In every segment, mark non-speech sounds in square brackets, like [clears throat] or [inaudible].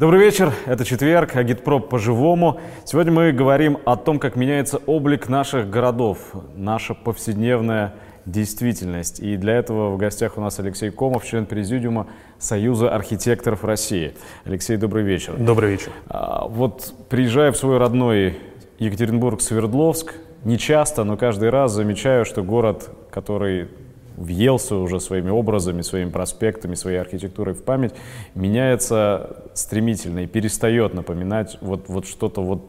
Добрый вечер, это четверг, Агитпроп по-живому. Сегодня мы говорим о том, как меняется облик наших городов, наша повседневная действительность. И для этого в гостях у нас Алексей Комов, член президиума Союза архитекторов России. Алексей, добрый вечер. Добрый вечер. А, вот приезжая в свой родной Екатеринбург-Свердловск, не часто, но каждый раз замечаю, что город, который въелся уже своими образами, своими проспектами, своей архитектурой в память, меняется стремительно и перестает напоминать вот, вот что-то вот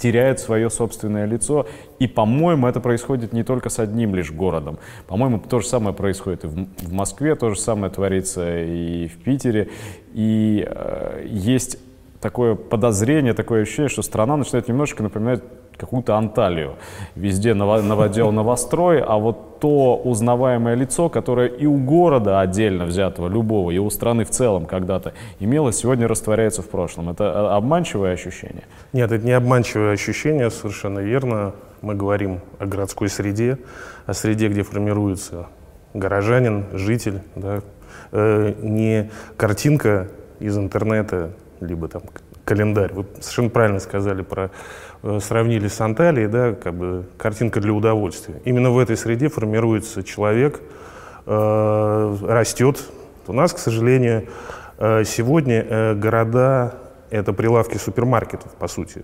теряет свое собственное лицо. И, по-моему, это происходит не только с одним лишь городом. По-моему, то же самое происходит и в, в Москве, то же самое творится и в Питере. И э, есть такое подозрение, такое ощущение, что страна начинает немножко напоминать какую-то Анталию. Везде новодел новострой, а вот то узнаваемое лицо, которое и у города отдельно взятого, любого, и у страны в целом когда-то имело, сегодня растворяется в прошлом. Это э, обманчивое ощущение? Нет, это не обманчивое ощущение, совершенно верно. Мы говорим о городской среде, о среде, где формируется горожанин, житель, да, э, не картинка из интернета, либо там календарь. Вы совершенно правильно сказали про сравнили с Анталией, да, как бы картинка для удовольствия. Именно в этой среде формируется человек, э, растет. У нас, к сожалению, э, сегодня э, города это прилавки супермаркетов, по сути.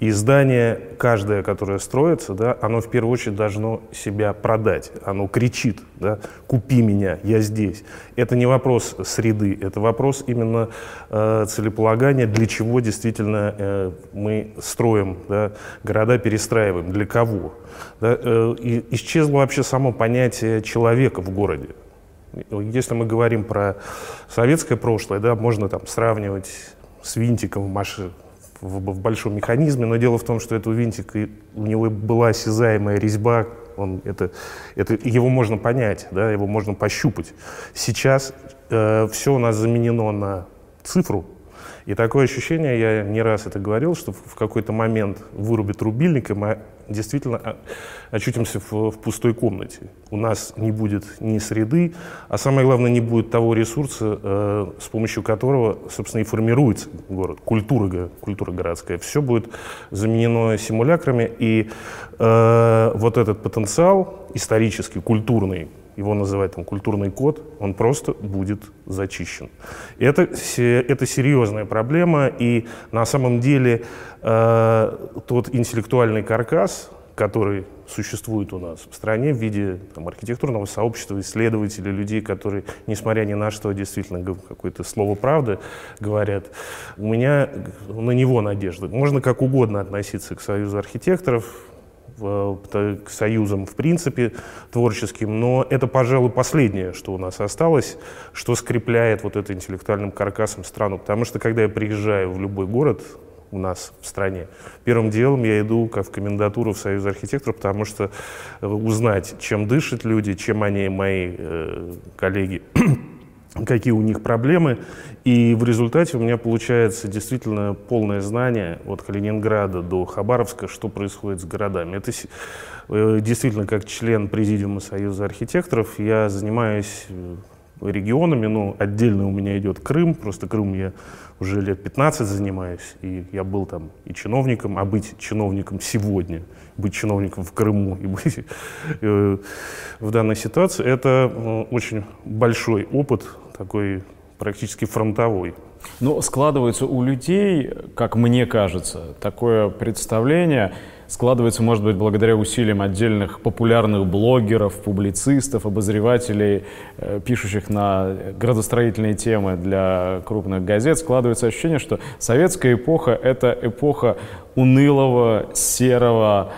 И здание, каждое, которое строится, да, оно в первую очередь должно себя продать. Оно кричит, да, купи меня, я здесь. Это не вопрос среды, это вопрос именно э, целеполагания, для чего действительно э, мы строим да, города, перестраиваем, для кого. Да, э, и исчезло вообще само понятие человека в городе. Если мы говорим про советское прошлое, да, можно там сравнивать с винтиком в, маши, в, в большом механизме, но дело в том, что этого винтика, у него была осязаемая резьба, он, это, это, его можно понять, да, его можно пощупать. Сейчас э, все у нас заменено на цифру, и такое ощущение, я не раз это говорил, что в какой-то момент вырубит рубильник, и мы действительно очутимся в, в пустой комнате. У нас не будет ни среды, а самое главное, не будет того ресурса, э, с помощью которого, собственно, и формируется город, культура, культура городская. Все будет заменено симулякрами, и э, вот этот потенциал исторический, культурный, его называют там культурный код, он просто будет зачищен. Это, это серьезная проблема, и на самом деле э, тот интеллектуальный каркас, который существует у нас в стране в виде там, архитектурного сообщества, исследователей, людей, которые, несмотря ни на что, действительно какое-то слово правды говорят, у меня на него надежда. Можно как угодно относиться к Союзу архитекторов, к союзам в принципе творческим, но это, пожалуй, последнее, что у нас осталось, что скрепляет вот это интеллектуальным каркасом страну. Потому что, когда я приезжаю в любой город у нас в стране, первым делом я иду как в комендатуру в Союз архитекторов, потому что э, узнать, чем дышат люди, чем они, мои э, коллеги, какие у них проблемы. И в результате у меня получается действительно полное знание от Калининграда до Хабаровска, что происходит с городами. Это э, действительно, как член Президиума Союза архитекторов, я занимаюсь э, регионами, но отдельно у меня идет Крым, просто Крым я уже лет 15 занимаюсь, и я был там и чиновником, а быть чиновником сегодня, быть чиновником в Крыму и быть э, в данной ситуации, это очень большой опыт, такой практически фронтовой. Но складывается у людей, как мне кажется, такое представление, складывается, может быть, благодаря усилиям отдельных популярных блогеров, публицистов, обозревателей, э, пишущих на градостроительные темы для крупных газет, складывается ощущение, что советская эпоха — это эпоха унылого, серого,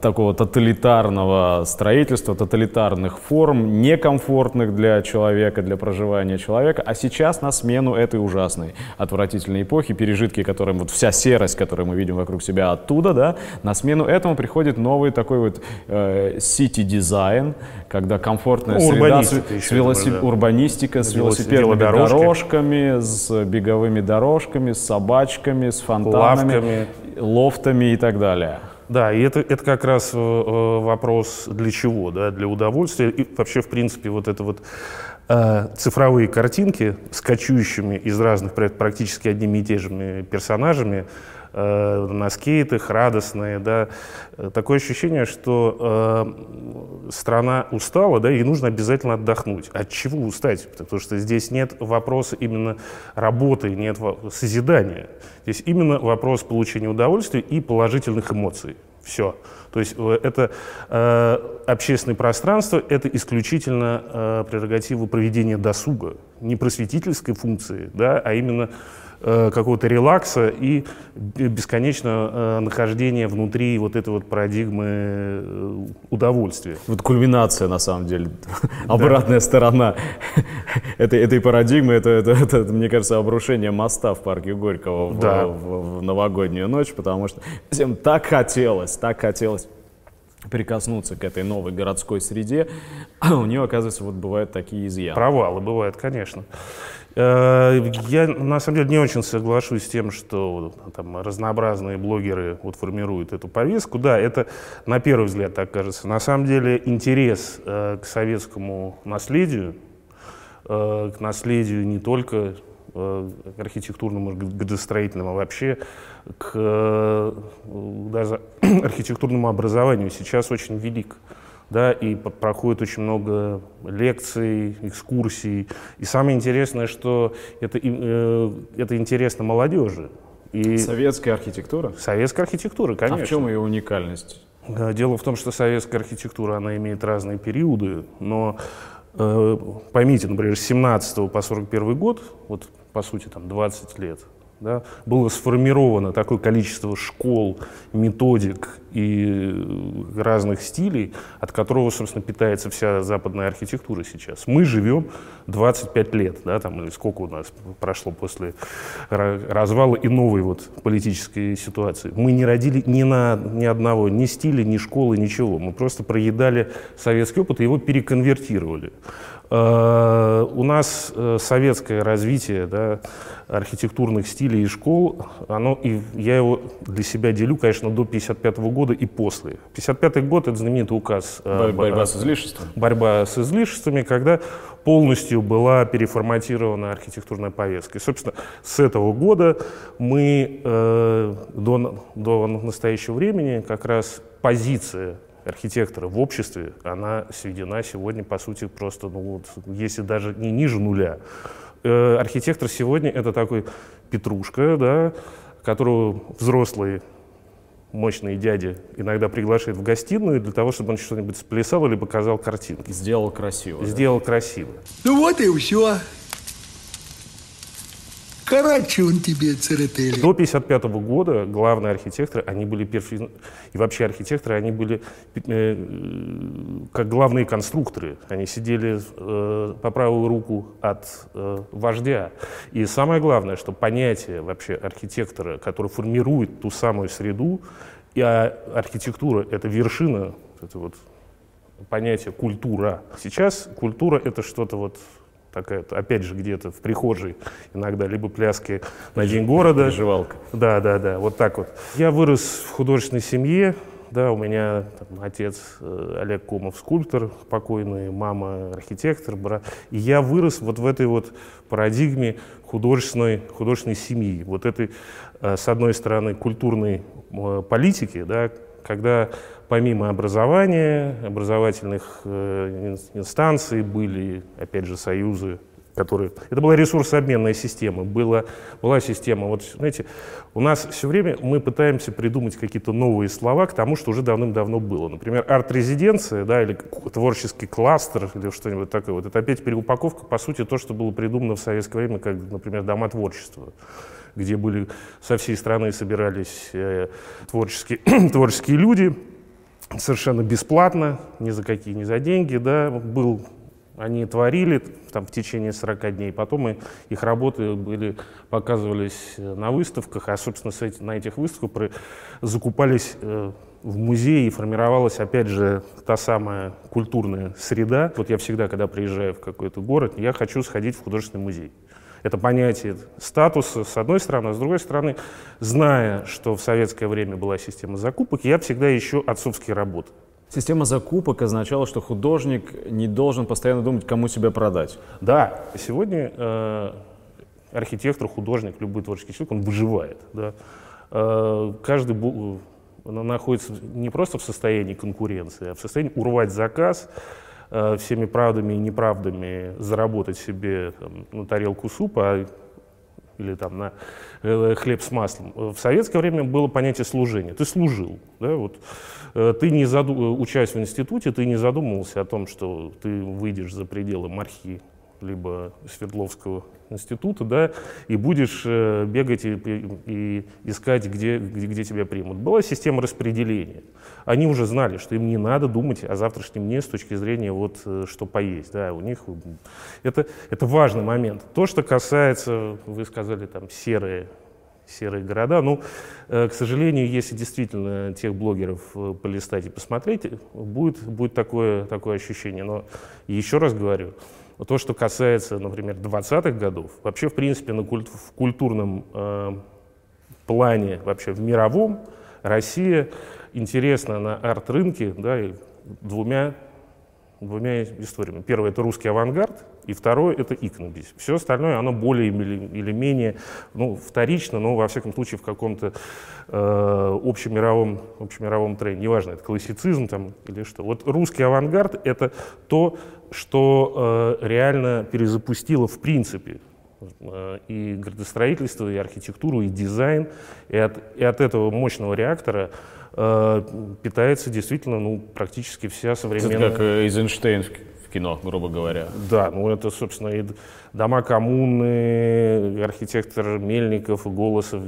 такого тоталитарного строительства, тоталитарных форм, некомфортных для человека, для проживания человека. А сейчас на смену этой ужасной, отвратительной эпохи, пережитки, которым вот вся серость, которую мы видим вокруг себя оттуда, да, на смену этому приходит новый такой вот э, city дизайн, когда комфортная среда с, с велосип... да. урбанистика, с велосипедными дорожками, с беговыми дорожками, с собачками, с фонтанами, Лавками. лофтами и так далее. Да, и это, это как раз э, э, вопрос для чего, да, для удовольствия. И вообще, в принципе, вот это вот э, цифровые картинки с кочующими из разных практически одними и теми же персонажами, э, на скейтах, радостные, да, такое ощущение, что э, страна устала, да, и нужно обязательно отдохнуть. От чего устать? Потому что здесь нет вопроса именно работы, нет созидания. Здесь именно вопрос получения удовольствия и положительных эмоций. Все. То есть э, это э, общественное пространство, это исключительно э, прерогатива проведения досуга, не просветительской функции, да, а именно какого-то релакса и бесконечно э, нахождение внутри вот этой вот парадигмы э, удовольствия. Вот кульминация, на самом деле, [laughs] обратная сторона [laughs] этой, этой парадигмы, это, это, это, мне кажется, обрушение моста в парке Горького да. в, в, в новогоднюю ночь, потому что всем так хотелось, так хотелось прикоснуться к этой новой городской среде, а у нее, оказывается, вот бывают такие изъяны. Провалы бывают, конечно. Э, я, на самом деле, не очень соглашусь с тем, что там, разнообразные блогеры вот, формируют эту повестку. Да, это на первый взгляд так кажется. На самом деле интерес э, к советскому наследию, э, к наследию не только э, архитектурному, градостроительному, а вообще к э, даже [clears throat] архитектурному образованию сейчас очень велик да, и проходит очень много лекций, экскурсий. И самое интересное, что это, э, это интересно молодежи. И советская архитектура? Советская архитектура, конечно. А в чем ее уникальность? Дело в том, что советская архитектура, она имеет разные периоды, но э, поймите, например, с 17 по 41 год, вот по сути там 20 лет, да, было сформировано такое количество школ, методик и разных стилей, от которого, собственно, питается вся западная архитектура сейчас. Мы живем 25 лет, да, там, или сколько у нас прошло после развала и новой вот политической ситуации. Мы не родили ни на ни одного, ни стиля, ни школы, ничего. Мы просто проедали советский опыт и его переконвертировали. Э, у нас э, советское развитие да, архитектурных стилей и школ, оно, и я его для себя делю, конечно, до 1955 года и после. 1955 год – это знаменитый указ. Э, борьба с излишествами. Борьба с излишествами, когда полностью была переформатирована архитектурная повестка. И, собственно, с этого года мы э, до, до настоящего времени как раз позиция архитектора в обществе, она сведена сегодня, по сути, просто, ну вот, если даже не ниже нуля. Э, архитектор сегодня это такой петрушка, да, которого взрослые мощные дяди иногда приглашают в гостиную для того, чтобы он что-нибудь сплясал или показал картинки. Сделал красиво. Сделал да? красиво. Ну вот и все. Короче, он тебе церетели. До 55 -го года главные архитекторы, они были перфи... и вообще архитекторы, они были э, как главные конструкторы. Они сидели э, по правую руку от э, вождя. И самое главное, что понятие вообще архитектора, который формирует ту самую среду, и а архитектура — это вершина, это вот понятие культура. Сейчас культура — это что-то вот такая, опять же, где-то в прихожей иногда, либо пляски на День города. Приживалка. Да, да, да, вот так вот. Я вырос в художественной семье, да, у меня там, отец э, Олег Комов скульптор покойный, мама архитектор, брат. И я вырос вот в этой вот парадигме художественной, художественной семьи. Вот этой, э, с одной стороны, культурной э, политики, да, когда помимо образования, образовательных э, инстанций были, опять же, союзы, которые... Это была ресурсообменная система, была, была система... Вот, знаете, у нас все время мы пытаемся придумать какие-то новые слова к тому, что уже давным-давно было. Например, арт-резиденция, да, или творческий кластер, или что-нибудь такое. Вот это опять переупаковка, по сути, то, что было придумано в советское время, как, например, дома творчества где были со всей страны собирались э, творческие, [clears throat] творческие люди, совершенно бесплатно, ни за какие, ни за деньги, да, был, они творили там в течение 40 дней, потом и, их работы были, показывались э, на выставках, а, собственно, на этих выставках закупались э, в музее и формировалась, опять же, та самая культурная среда. Вот я всегда, когда приезжаю в какой-то город, я хочу сходить в художественный музей. Это понятие статуса, с одной стороны, а с другой стороны, зная, что в советское время была система закупок, я всегда ищу отцовские работы. Система закупок означала, что художник не должен постоянно думать, кому себя продать. Да, сегодня э, архитектор, художник, любой творческий человек, он выживает. Да? Э, каждый бу- находится не просто в состоянии конкуренции, а в состоянии урвать заказ, э, всеми правдами и неправдами заработать себе там, на тарелку супа или там на э, хлеб с маслом. В советское время было понятие служения. Ты служил. Да? Вот, э, ты не заду... учась в институте, ты не задумывался о том, что ты выйдешь за пределы мархи либо Свердловского института, да, и будешь э, бегать и, и искать, где, где, где тебя примут. Была система распределения. Они уже знали, что им не надо думать о завтрашнем дне с точки зрения вот э, что поесть. Да, у них это, это важный момент. То, что касается, вы сказали, там, серые серые города. Ну, э, к сожалению, если действительно тех блогеров полистать и посмотреть, будет, будет такое, такое ощущение. Но еще раз говорю, то, что касается, например, 20-х годов, вообще, в принципе, на культ, в культурном э, плане, вообще в мировом, Россия интересна на арт-рынке да, двумя, двумя историями. Первое — это русский авангард, и второе — это иконопись. Все остальное, оно более или, менее ну, вторично, но, во всяком случае, в каком-то э, общемировом, общемировом тренде. Неважно, это классицизм там, или что. Вот русский авангард — это то, что э, реально перезапустило в принципе э, и градостроительство, и архитектуру, и дизайн. И от, и от этого мощного реактора э, питается действительно ну, практически вся современная... Это как э, Эйзенштейн в кино, грубо говоря. Да, ну это, собственно, и дома коммуны, архитектор Мельников, Голосов,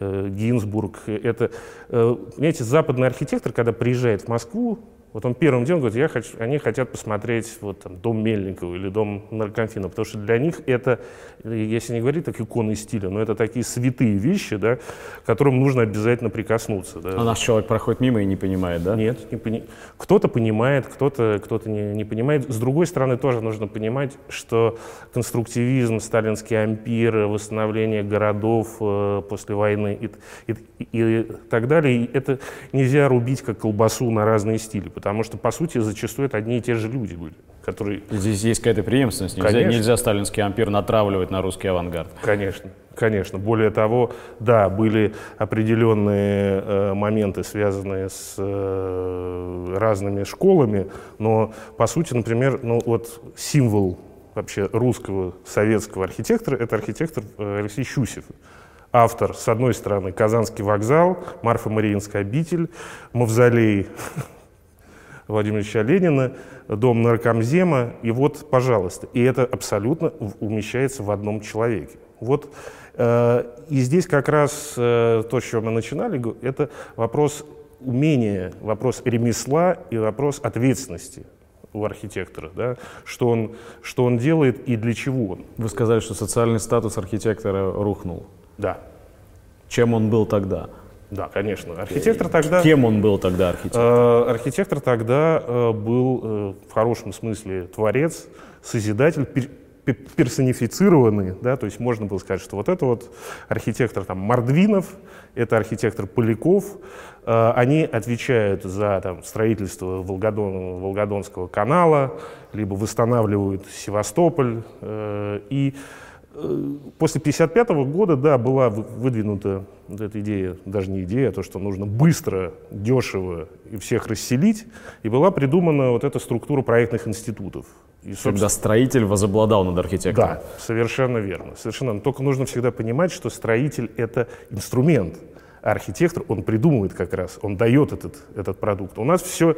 э, Гинзбург. Это, э, понимаете, западный архитектор, когда приезжает в Москву, вот он первым делом говорит, я хочу, они хотят посмотреть вот, там, дом Мельникова или дом Наркомфина, потому что для них это, если не говорить так иконы стиля, но это такие святые вещи, да, к которым нужно обязательно прикоснуться. Да. А наш человек проходит мимо и не понимает, да? Нет, не пони... кто-то понимает, кто-то кто не, не понимает. С другой стороны, тоже нужно понимать, что конструктивизм, сталинский ампир, восстановление городов э, после войны и, и, и так далее, это нельзя рубить как колбасу на разные стили потому что, по сути, зачастую это одни и те же люди были, которые... Здесь есть какая-то преемственность, нельзя, нельзя сталинский ампир натравливать на русский авангард. Конечно, конечно. Более того, да, были определенные э, моменты, связанные с э, разными школами, но, по сути, например, ну вот символ вообще русского советского архитектора — это архитектор э, Алексей Щусев автор, с одной стороны, Казанский вокзал, Марфа-Мариинская обитель, Мавзолей [laughs] Владимира Ильича Ленина, дом наркомзема, и вот, пожалуйста. И это абсолютно умещается в одном человеке. Вот, э, и здесь как раз э, то, с чего мы начинали, это вопрос умения, вопрос ремесла и вопрос ответственности у архитектора, да, что, он, что он делает и для чего он. Вы сказали, что социальный статус архитектора рухнул. Да. Чем он был тогда? Да, конечно. Архитектор тогда... Кем он был тогда архитектор? Э, архитектор тогда э, был э, в хорошем смысле творец, созидатель, пер, персонифицированный, да, то есть можно было сказать, что вот это вот архитектор там Мордвинов, это архитектор Поляков, э, они отвечают за там, строительство Волгодон, Волгодонского канала, либо восстанавливают Севастополь э, и После 1955 года, да, была выдвинута вот эта идея, даже не идея, а то, что нужно быстро, дешево и всех расселить, и была придумана вот эта структура проектных институтов. И. Когда строитель возобладал над архитектором. Да, совершенно верно. Совершенно. Только нужно всегда понимать, что строитель — это инструмент, а архитектор, он придумывает как раз, он дает этот, этот продукт. У нас все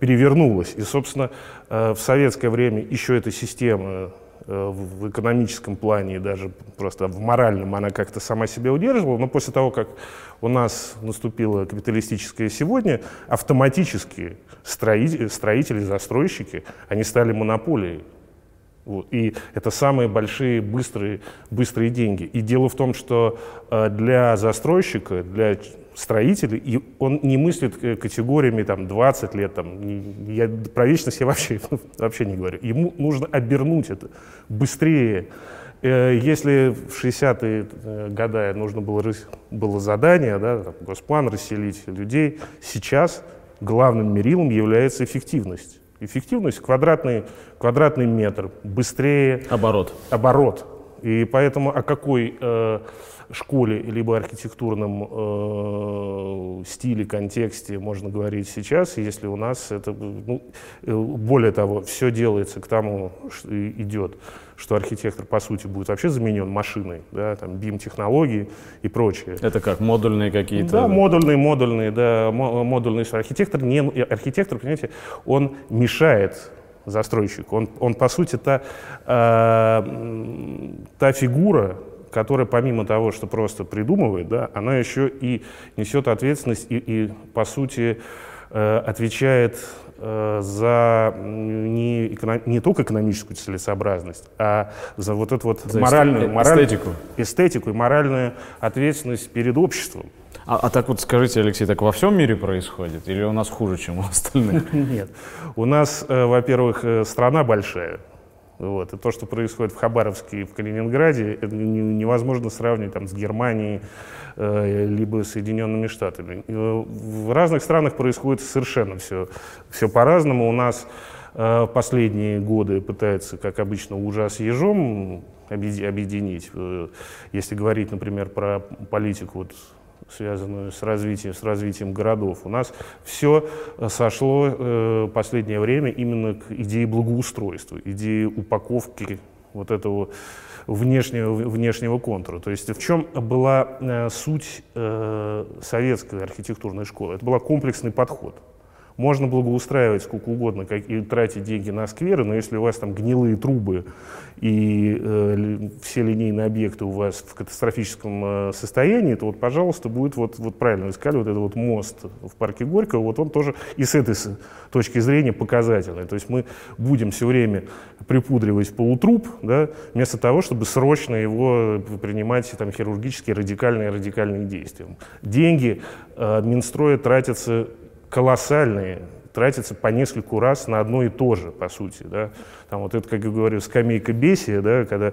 перевернулось. И, собственно, э, в советское время еще эта система Э, в экономическом плане и даже просто в моральном она как-то сама себя удерживала, но после того, как у нас наступило капиталистическое сегодня, автоматически строители, строители застройщики, они стали монополией. И это самые большие быстрые, быстрые деньги. И дело в том, что э, для застройщика, для строитель, и он не мыслит категориями там, 20 лет, там, я, про вечность я вообще, [laughs] вообще не говорю. Ему нужно обернуть это быстрее, Э, если в 60-е э, годы нужно было, было задание, да, там, госплан, расселить людей, сейчас главным мерилом является эффективность. Эффективность квадратный, квадратный метр, быстрее. Оборот. Оборот. И поэтому о какой э, школе либо архитектурном э, стиле, контексте можно говорить сейчас, если у нас это, ну, э, более того, все делается к тому, что идет, что архитектор, по сути, будет вообще заменен машиной, да, там, BIM-технологии и прочее. Это как, модульные какие-то? Да, модульные, модульные, да, модульные. Архитектор, не, архитектор, понимаете, он мешает застройщик. Он, он по сути, та, э, та фигура, которая помимо того, что просто придумывает, да, она еще и несет ответственность и, и по сути, э, отвечает э, за не, эконом, не только экономическую целесообразность, а за вот эту вот за моральную, моральную эстетику. эстетику и моральную ответственность перед обществом. А, а так вот скажите, Алексей, так во всем мире происходит? Или у нас хуже, чем у остальных? [laughs] Нет. У нас, э, во-первых, э, страна большая. Вот. И то, что происходит в Хабаровске и в Калининграде, это невозможно сравнить там, с Германией, э, либо Соединенными Штатами. В разных странах происходит совершенно все, все по-разному. У нас э, последние годы пытаются, как обычно, ужас ежом объединить. Если говорить, например, про политику вот, связанную с развитием, с развитием городов. У нас все э, сошло э, последнее время именно к идее благоустройства, идее упаковки вот этого внешнего, внешнего контура. То есть в чем была э, суть э, советской архитектурной школы? Это был комплексный подход. Можно благоустраивать сколько угодно как, и тратить деньги на скверы, но если у вас там гнилые трубы и э, все линейные объекты у вас в катастрофическом э, состоянии, то вот, пожалуйста, будет вот, вот правильно искали вот этот вот мост в парке Горького, вот он тоже и с этой точки зрения показательный. То есть мы будем все время припудривать полутруп, да, вместо того, чтобы срочно его принимать там, хирургические радикальные радикальные действия. Деньги э, Минстроя тратятся колоссальные, тратятся по нескольку раз на одно и то же, по сути. Да? Там вот это, как я говорю, скамейка бесия, да, когда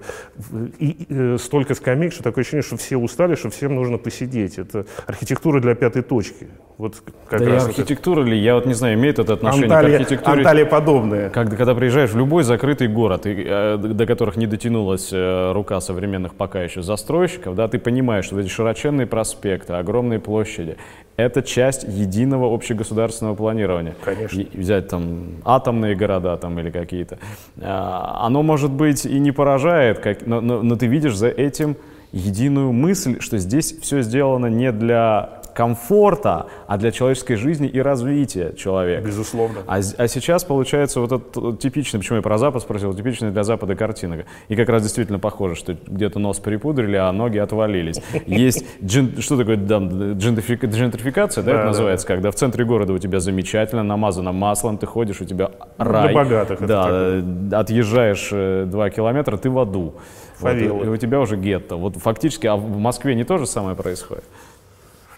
и, и, э, столько скамейк, что такое ощущение, что все устали, что всем нужно посидеть. Это архитектура для пятой точки. Вот как да раз и архитектура это... ли, я вот не знаю, имеет это отношение Анталия, к архитектуре. Анталия подобное. Когда, когда приезжаешь в любой закрытый город, и, э, до которых не дотянулась э, рука современных пока еще застройщиков, да, ты понимаешь, что эти широченные проспекты, огромные площади, это часть единого общегосударственного планирования. Конечно. И взять там атомные города там или какие-то. А, оно, может быть, и не поражает, как, но, но, но ты видишь за этим единую мысль, что здесь все сделано не для комфорта, а для человеческой жизни и развития человека. Безусловно. А, а сейчас получается вот этот типичный, почему я про Запад спросил, типичная для Запада картина. И как раз действительно похоже, что где-то нос припудрили, а ноги отвалились. Есть, джин, что такое там, джентрификация, да, да это называется, да. когда в центре города у тебя замечательно, намазано маслом, ты ходишь, у тебя рай. Для богатых. Да, отъезжаешь э, два километра, ты в аду. Вот, и у тебя уже гетто. Вот фактически, а в Москве не то же самое происходит?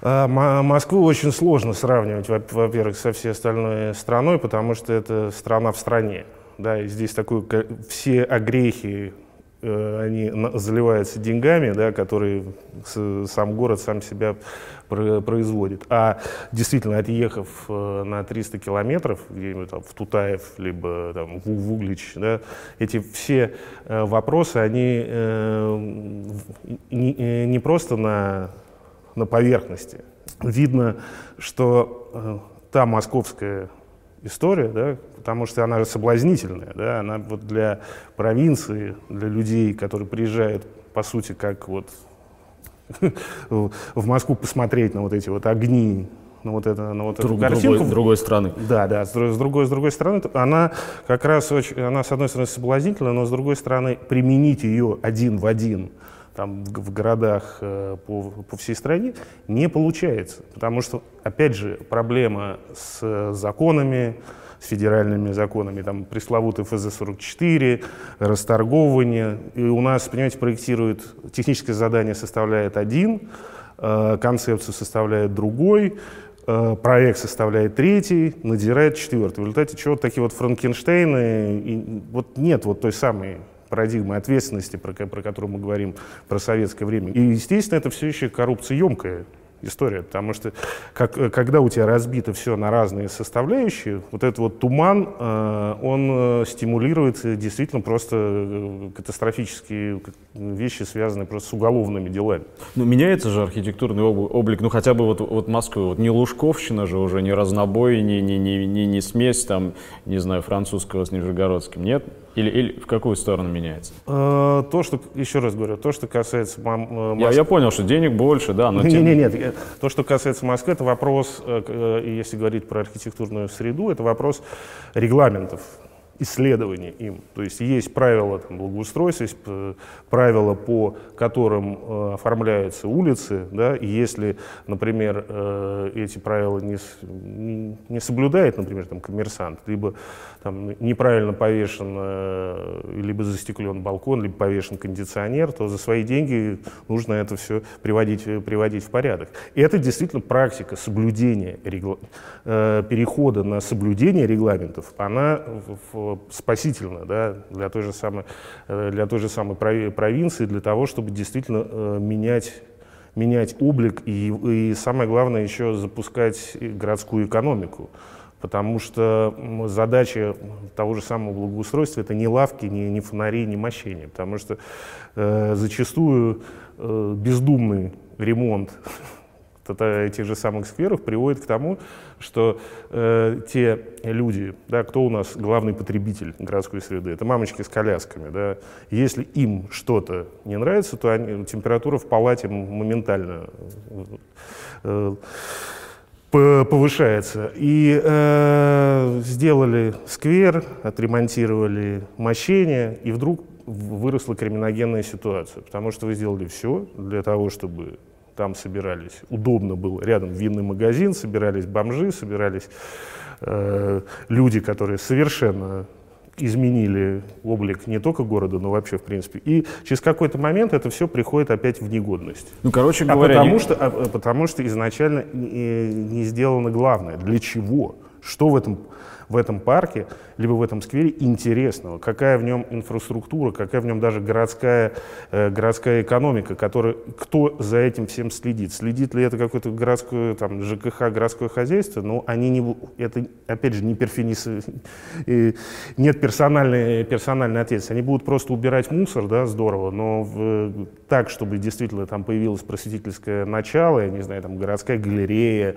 А, Москву очень сложно сравнивать, во-первых, со всей остальной страной, потому что это страна в стране. Да, и здесь такой, все огрехи, э, они заливаются деньгами, да, которые сам город сам себя производит. А действительно, отъехав э, на 300 километров, где-нибудь там, в Тутаев, либо там, в Углич, да, эти все э, вопросы, они не, не просто на на поверхности. Видно, что э, та московская история, да, потому что она же соблазнительная, да, она вот для провинции, для людей, которые приезжают, по сути, как вот [laughs] в Москву посмотреть на вот эти вот огни, на вот, это, на вот Друг, эту картинку. Другой, другой страны. Да, да, с, с, другой, с другой стороны, она как раз очень, она с одной стороны соблазнительная, но с другой стороны применить ее один в один – там, в городах э, по, по всей стране, не получается. Потому что, опять же, проблема с законами, с федеральными законами, там пресловутый ФЗ-44, расторговывание. И у нас, понимаете, проектируют, техническое задание составляет один, э, концепцию составляет другой, э, проект составляет третий, надзирает четвертый. В результате чего такие вот Франкенштейны, и вот нет вот той самой парадигмы ответственности, про, про которую мы говорим, про советское время. И, естественно, это все еще коррупция емкая история, потому что как, э, когда у тебя разбито все на разные составляющие, вот этот вот туман, э, он э, стимулирует действительно просто катастрофические вещи, связанные просто с уголовными делами. Ну, меняется же архитектурный облик, ну, хотя бы вот, вот Москвы, вот не Лужковщина же уже, не разнобой, не, не, не, не, не смесь, там, не знаю, французского с нижегородским, нет? Или, или в какую сторону меняется? Э, то, что, еще раз говорю, то, что касается Москвы... Я, я понял, что денег больше, да, но... Нет, тем... нет, нет, то, что касается Москвы, это вопрос, э, если говорить про архитектурную среду, это вопрос регламентов исследования им. То есть есть правила там, благоустройства, есть э, правила, по которым э, оформляются улицы, да, и если, например, э, эти правила не, не, соблюдает, например, там, коммерсант, либо там, неправильно повешен, э, либо застеклен балкон, либо повешен кондиционер, то за свои деньги нужно это все приводить, приводить в порядок. И это действительно практика соблюдения, регла... э, перехода на соблюдение регламентов, она в спасительно да, для, той же самой, э, для той же самой провинции, для того, чтобы действительно э, менять менять облик и, и самое главное еще запускать городскую экономику. Потому что задача того же самого благоустройства это не лавки, не, не фонари, не мощение. Потому что э, зачастую э, бездумный ремонт [laughs] этих же самых скверов приводит к тому, что э, те люди, да, кто у нас главный потребитель городской среды, это мамочки с колясками, да, если им что-то не нравится, то они, температура в палате моментально э, повышается. И э, сделали сквер, отремонтировали мощение, и вдруг выросла криминогенная ситуация, потому что вы сделали все для того, чтобы там собирались, удобно было, рядом винный магазин, собирались бомжи, собирались э, люди, которые совершенно изменили облик не только города, но вообще в принципе. И через какой-то момент это все приходит опять в негодность. Ну, короче говоря... А потому, не... что, а, потому что изначально не, не сделано главное. Для чего? Что в этом в этом парке, либо в этом сквере интересного, какая в нем инфраструктура, какая в нем даже городская, э, городская экономика, которая, кто за этим всем следит. Следит ли это какое-то городское, там, ЖКХ, городское хозяйство, но они не, это, опять же, не перфинис, нет персональной, персональной ответственности. Они будут просто убирать мусор, да, здорово, но в, так, чтобы действительно там появилось просветительское начало, я не знаю, там городская галерея,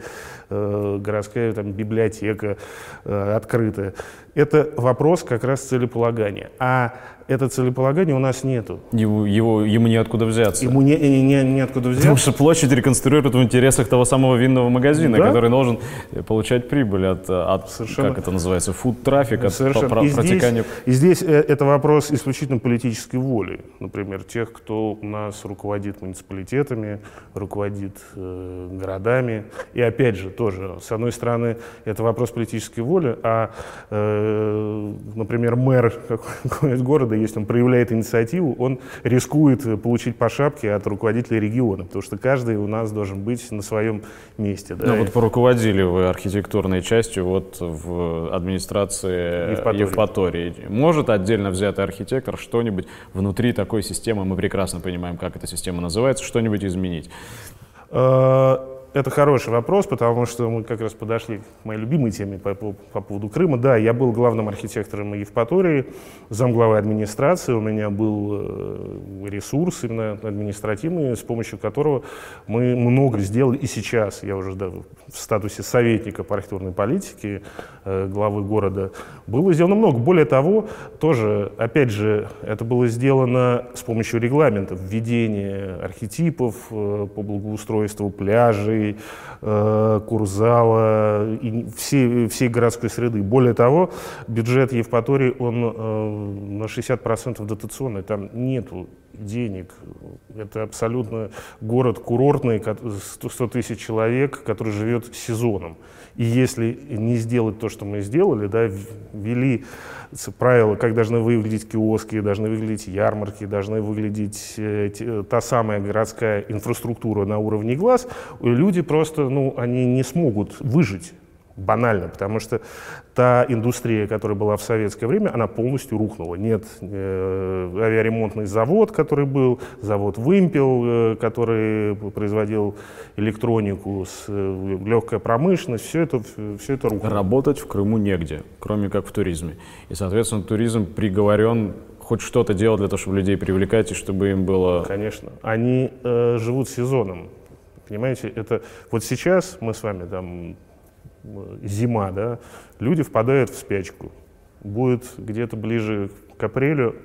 э, городская там библиотека, э, открытое. Это вопрос как раз целеполагания. А это целеполагание у нас нету. Его, его, ему неоткуда взяться. Ему не, не, не, неоткуда взяться. Потому что площадь реконструирует в интересах того самого винного магазина, да? который должен получать прибыль от, от Совершенно. как это называется, фуд-трафик, от Совершенно. и протекания. Здесь, и здесь э, это вопрос исключительно политической воли. Например, тех, кто у нас руководит муниципалитетами, руководит э, городами. И опять же, тоже, с одной стороны, это вопрос политической воли, а, э, например, мэр какого-нибудь города если он проявляет инициативу, он рискует получить по шапке от руководителя региона, потому что каждый у нас должен быть на своем месте. Да? Ну вот поруководили вы архитектурной частью вот в администрации Евпатории. Евпатории. Может отдельно взятый архитектор что-нибудь внутри такой системы, мы прекрасно понимаем, как эта система называется, что-нибудь изменить? Это хороший вопрос, потому что мы как раз подошли к моей любимой теме по, по, по поводу Крыма. Да, я был главным архитектором Евпатории, замглавы администрации, у меня был э, ресурс именно административный, с помощью которого мы много сделали. И сейчас я уже да, в статусе советника по архитектурной политике э, главы города было сделано много. Более того, тоже, опять же, это было сделано с помощью регламентов, введения архетипов э, по благоустройству пляжей, Москвы, э, Курзала и всей, всей городской среды. Более того, бюджет Евпатории, он э, на 60% дотационный, там нету денег. Это абсолютно город курортный, 100 тысяч человек, который живет сезоном. И если не сделать то, что мы сделали, да, ввели правила, как должны выглядеть киоски, должны выглядеть ярмарки, должны выглядеть э, та самая городская инфраструктура на уровне глаз, люди просто, ну, они не смогут выжить банально, потому что та индустрия, которая была в советское время, она полностью рухнула. Нет э, авиаремонтный завод, который был, завод «Вымпел», э, который производил электронику, с, э, легкая промышленность, все это, все это рухнуло. Работать в Крыму негде, кроме как в туризме. И, соответственно, туризм приговорен хоть что-то делать для того, чтобы людей привлекать и чтобы им было... Конечно. Они э, живут сезоном. Понимаете, это вот сейчас мы с вами там зима, да, люди впадают в спячку. Будет где-то ближе к апрелю,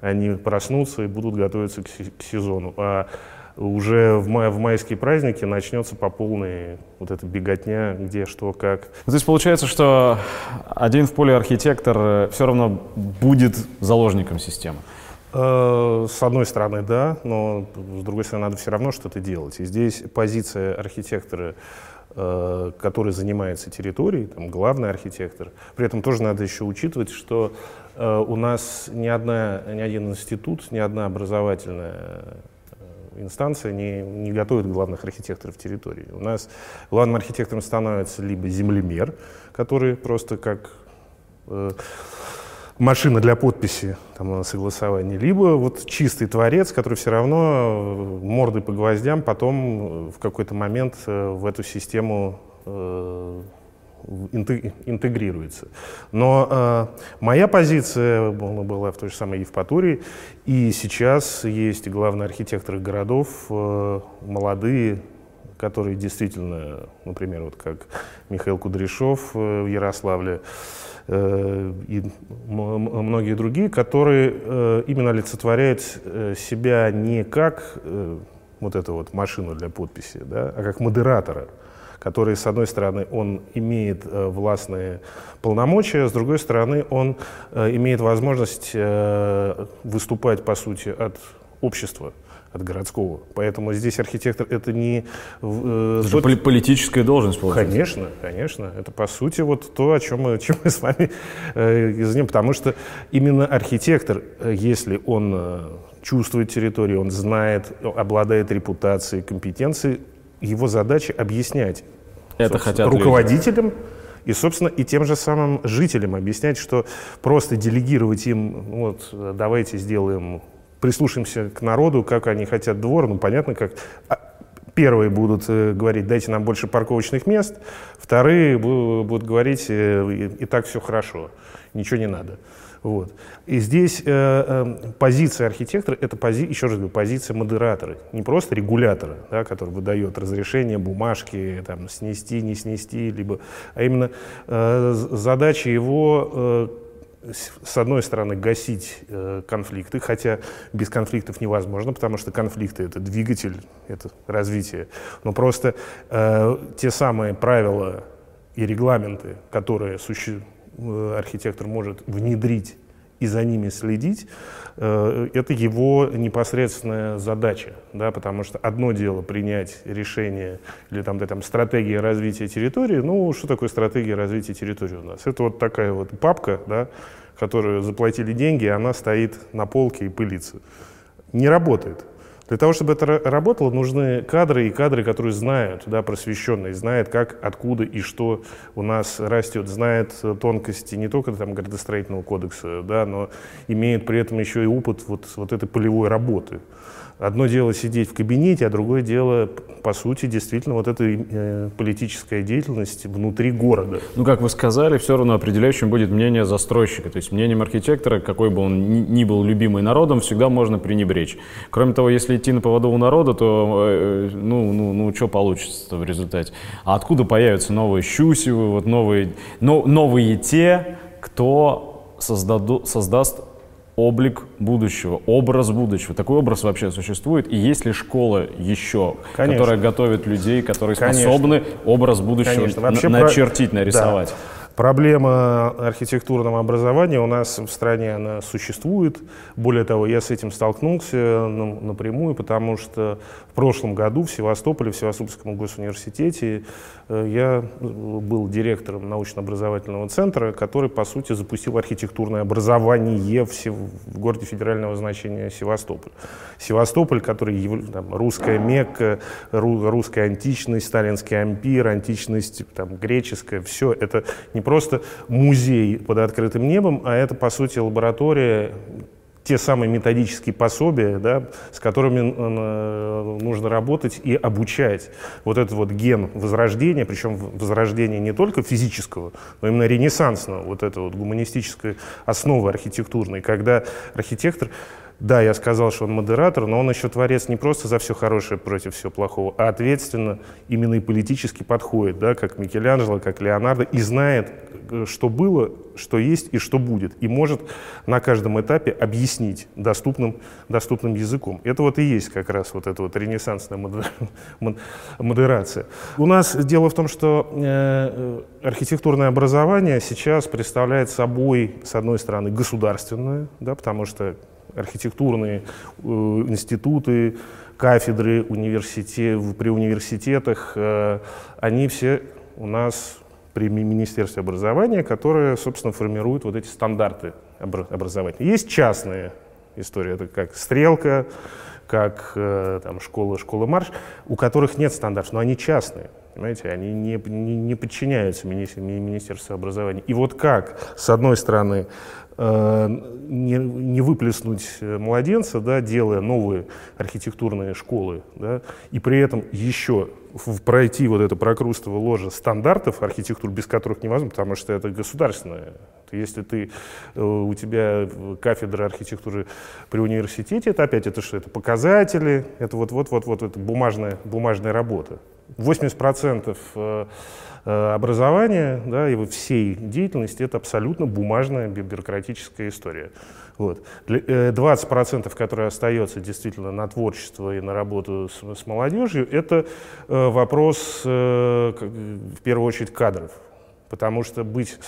они проснутся и будут готовиться к, к сезону. А уже в, май, в майские праздники начнется по полной вот эта беготня, где, что, как. То есть получается, что один в поле архитектор э, все равно будет заложником системы? Э, с одной стороны, да, но с другой стороны, надо все равно что-то делать. И здесь позиция архитектора Э, который занимается территорией, там, главный архитектор. При этом тоже надо еще учитывать, что э, у нас ни, одна, ни один институт, ни одна образовательная э, инстанция не, не готовит главных архитекторов территории. У нас главным архитектором становится либо землемер, который просто как машина для подписи, там, согласования, либо вот чистый творец, который все равно э, мордой по гвоздям потом э, в какой-то момент э, в эту систему интегрируется. Но э, моя позиция была в той же самой Евпатории, и сейчас есть главные архитекторы городов, э, молодые, которые действительно, например, вот как Михаил Кудряшов в Ярославле, Э, и многие другие, которые э, именно олицетворяют э, себя не как вот эту вот машину для подписи, да, а как модератора, который, с одной стороны, он имеет властные полномочия, с другой стороны, он имеет возможность выступать, по сути, от общества от городского. Поэтому здесь архитектор это не... Э, это тот... политическая должность, получается. Конечно, конечно. Это, по сути, вот то, о чем мы, чем мы с вами э, занимаем. Потому что именно архитектор, если он э, чувствует территорию, он знает, обладает репутацией, компетенцией, его задача объяснять это хотят руководителям, люди. И, собственно, и тем же самым жителям объяснять, что просто делегировать им, вот, давайте сделаем прислушаемся к народу, как они хотят двор. Ну, понятно, как а, первые будут э, говорить, дайте нам больше парковочных мест, вторые будут говорить, э, и, так все хорошо, ничего не надо. Вот. И здесь э, э, позиция архитектора, это пози, еще раз говорю, позиция модератора, не просто регулятора, да, который выдает разрешение, бумажки, там, снести, не снести, либо, а именно э, задача его э, с одной стороны, гасить э, конфликты, хотя без конфликтов невозможно, потому что конфликты — это двигатель, это развитие. Но просто э, те самые правила и регламенты, которые суще... Э, архитектор может внедрить и за ними следить, э, это его непосредственная задача, да, потому что одно дело принять решение или там, да, там стратегия развития территории, ну, что такое стратегия развития территории у нас? Это вот такая вот папка, да, которую заплатили деньги, и она стоит на полке и пылится. Не работает. Для того, чтобы это работало, нужны кадры и кадры, которые знают, да, просвещенные, знают, как, откуда и что у нас растет, знают тонкости не только там, градостроительного кодекса, да, но имеют при этом еще и опыт вот, вот этой полевой работы. Одно дело сидеть в кабинете, а другое дело, по сути, действительно вот эта э, политическая деятельность внутри города. Ну, как вы сказали, все равно определяющим будет мнение застройщика. То есть мнением архитектора, какой бы он ни, был любимый народом, всегда можно пренебречь. Кроме того, если идти на поводу у народа, то э, ну, ну, ну что получится в результате? А откуда появятся новые Щусевы, вот новые, но, новые те, кто создаду, создаст облик будущего, образ будущего. Такой образ вообще существует? И есть ли школа еще, Конечно. которая готовит людей, которые Конечно. способны образ будущего Конечно. Вообще начертить, нарисовать? Проблема архитектурного образования у нас в стране она существует. Более того, я с этим столкнулся напрямую, потому что в прошлом году в Севастополе, в Севастопольском госуниверситете, э, я был директором научно-образовательного центра, который, по сути, запустил архитектурное образование в, в городе федерального значения Севастополь. Севастополь, который там, русская Мекка, русская античность, сталинский ампир, античность там, греческая, все это не просто музей под открытым небом, а это, по сути, лаборатория те самые методические пособия, да, с которыми э, нужно работать и обучать. Вот этот вот ген возрождения, причем возрождения не только физического, но именно ренессансного, вот это вот гуманистической основы архитектурной, когда архитектор да, я сказал, что он модератор, но он еще творец не просто за все хорошее против всего плохого, а ответственно именно и политически подходит, да, как Микеланджело, как Леонардо, и знает, э, что было, что есть и что будет, и может на каждом этапе объяснить доступным, доступным языком. Это вот и есть как раз вот эта вот ренессансная модерация. У нас дело в том, что э, архитектурное образование сейчас представляет собой, с одной стороны, государственное, да, потому что архитектурные э, институты, кафедры университет, при университетах, э, они все у нас при Министерстве образования, которое, собственно, формирует вот эти стандарты образования. Есть частные истории, это как «Стрелка», как э, там, школа, школа «Марш», у которых нет стандартов, но они частные. Понимаете, они не, не, не подчиняются Министерству образования. И вот как, с одной стороны, не, не выплеснуть младенца, да, делая новые архитектурные школы, да, и при этом еще пройти вот это прокрустово ложе стандартов архитектур, без которых невозможно, потому что это государственное. Если ты, э, у тебя кафедра архитектуры при университете, это опять это что? Это показатели, это вот-вот-вот-вот это бумажная, бумажная работа. 80% Э, образования да, и всей деятельности это абсолютно бумажная бюрократическая история. Вот. 20%, э, которые остается действительно на творчество и на работу с, с молодежью, это э, вопрос в первую очередь кадров. Потому что быть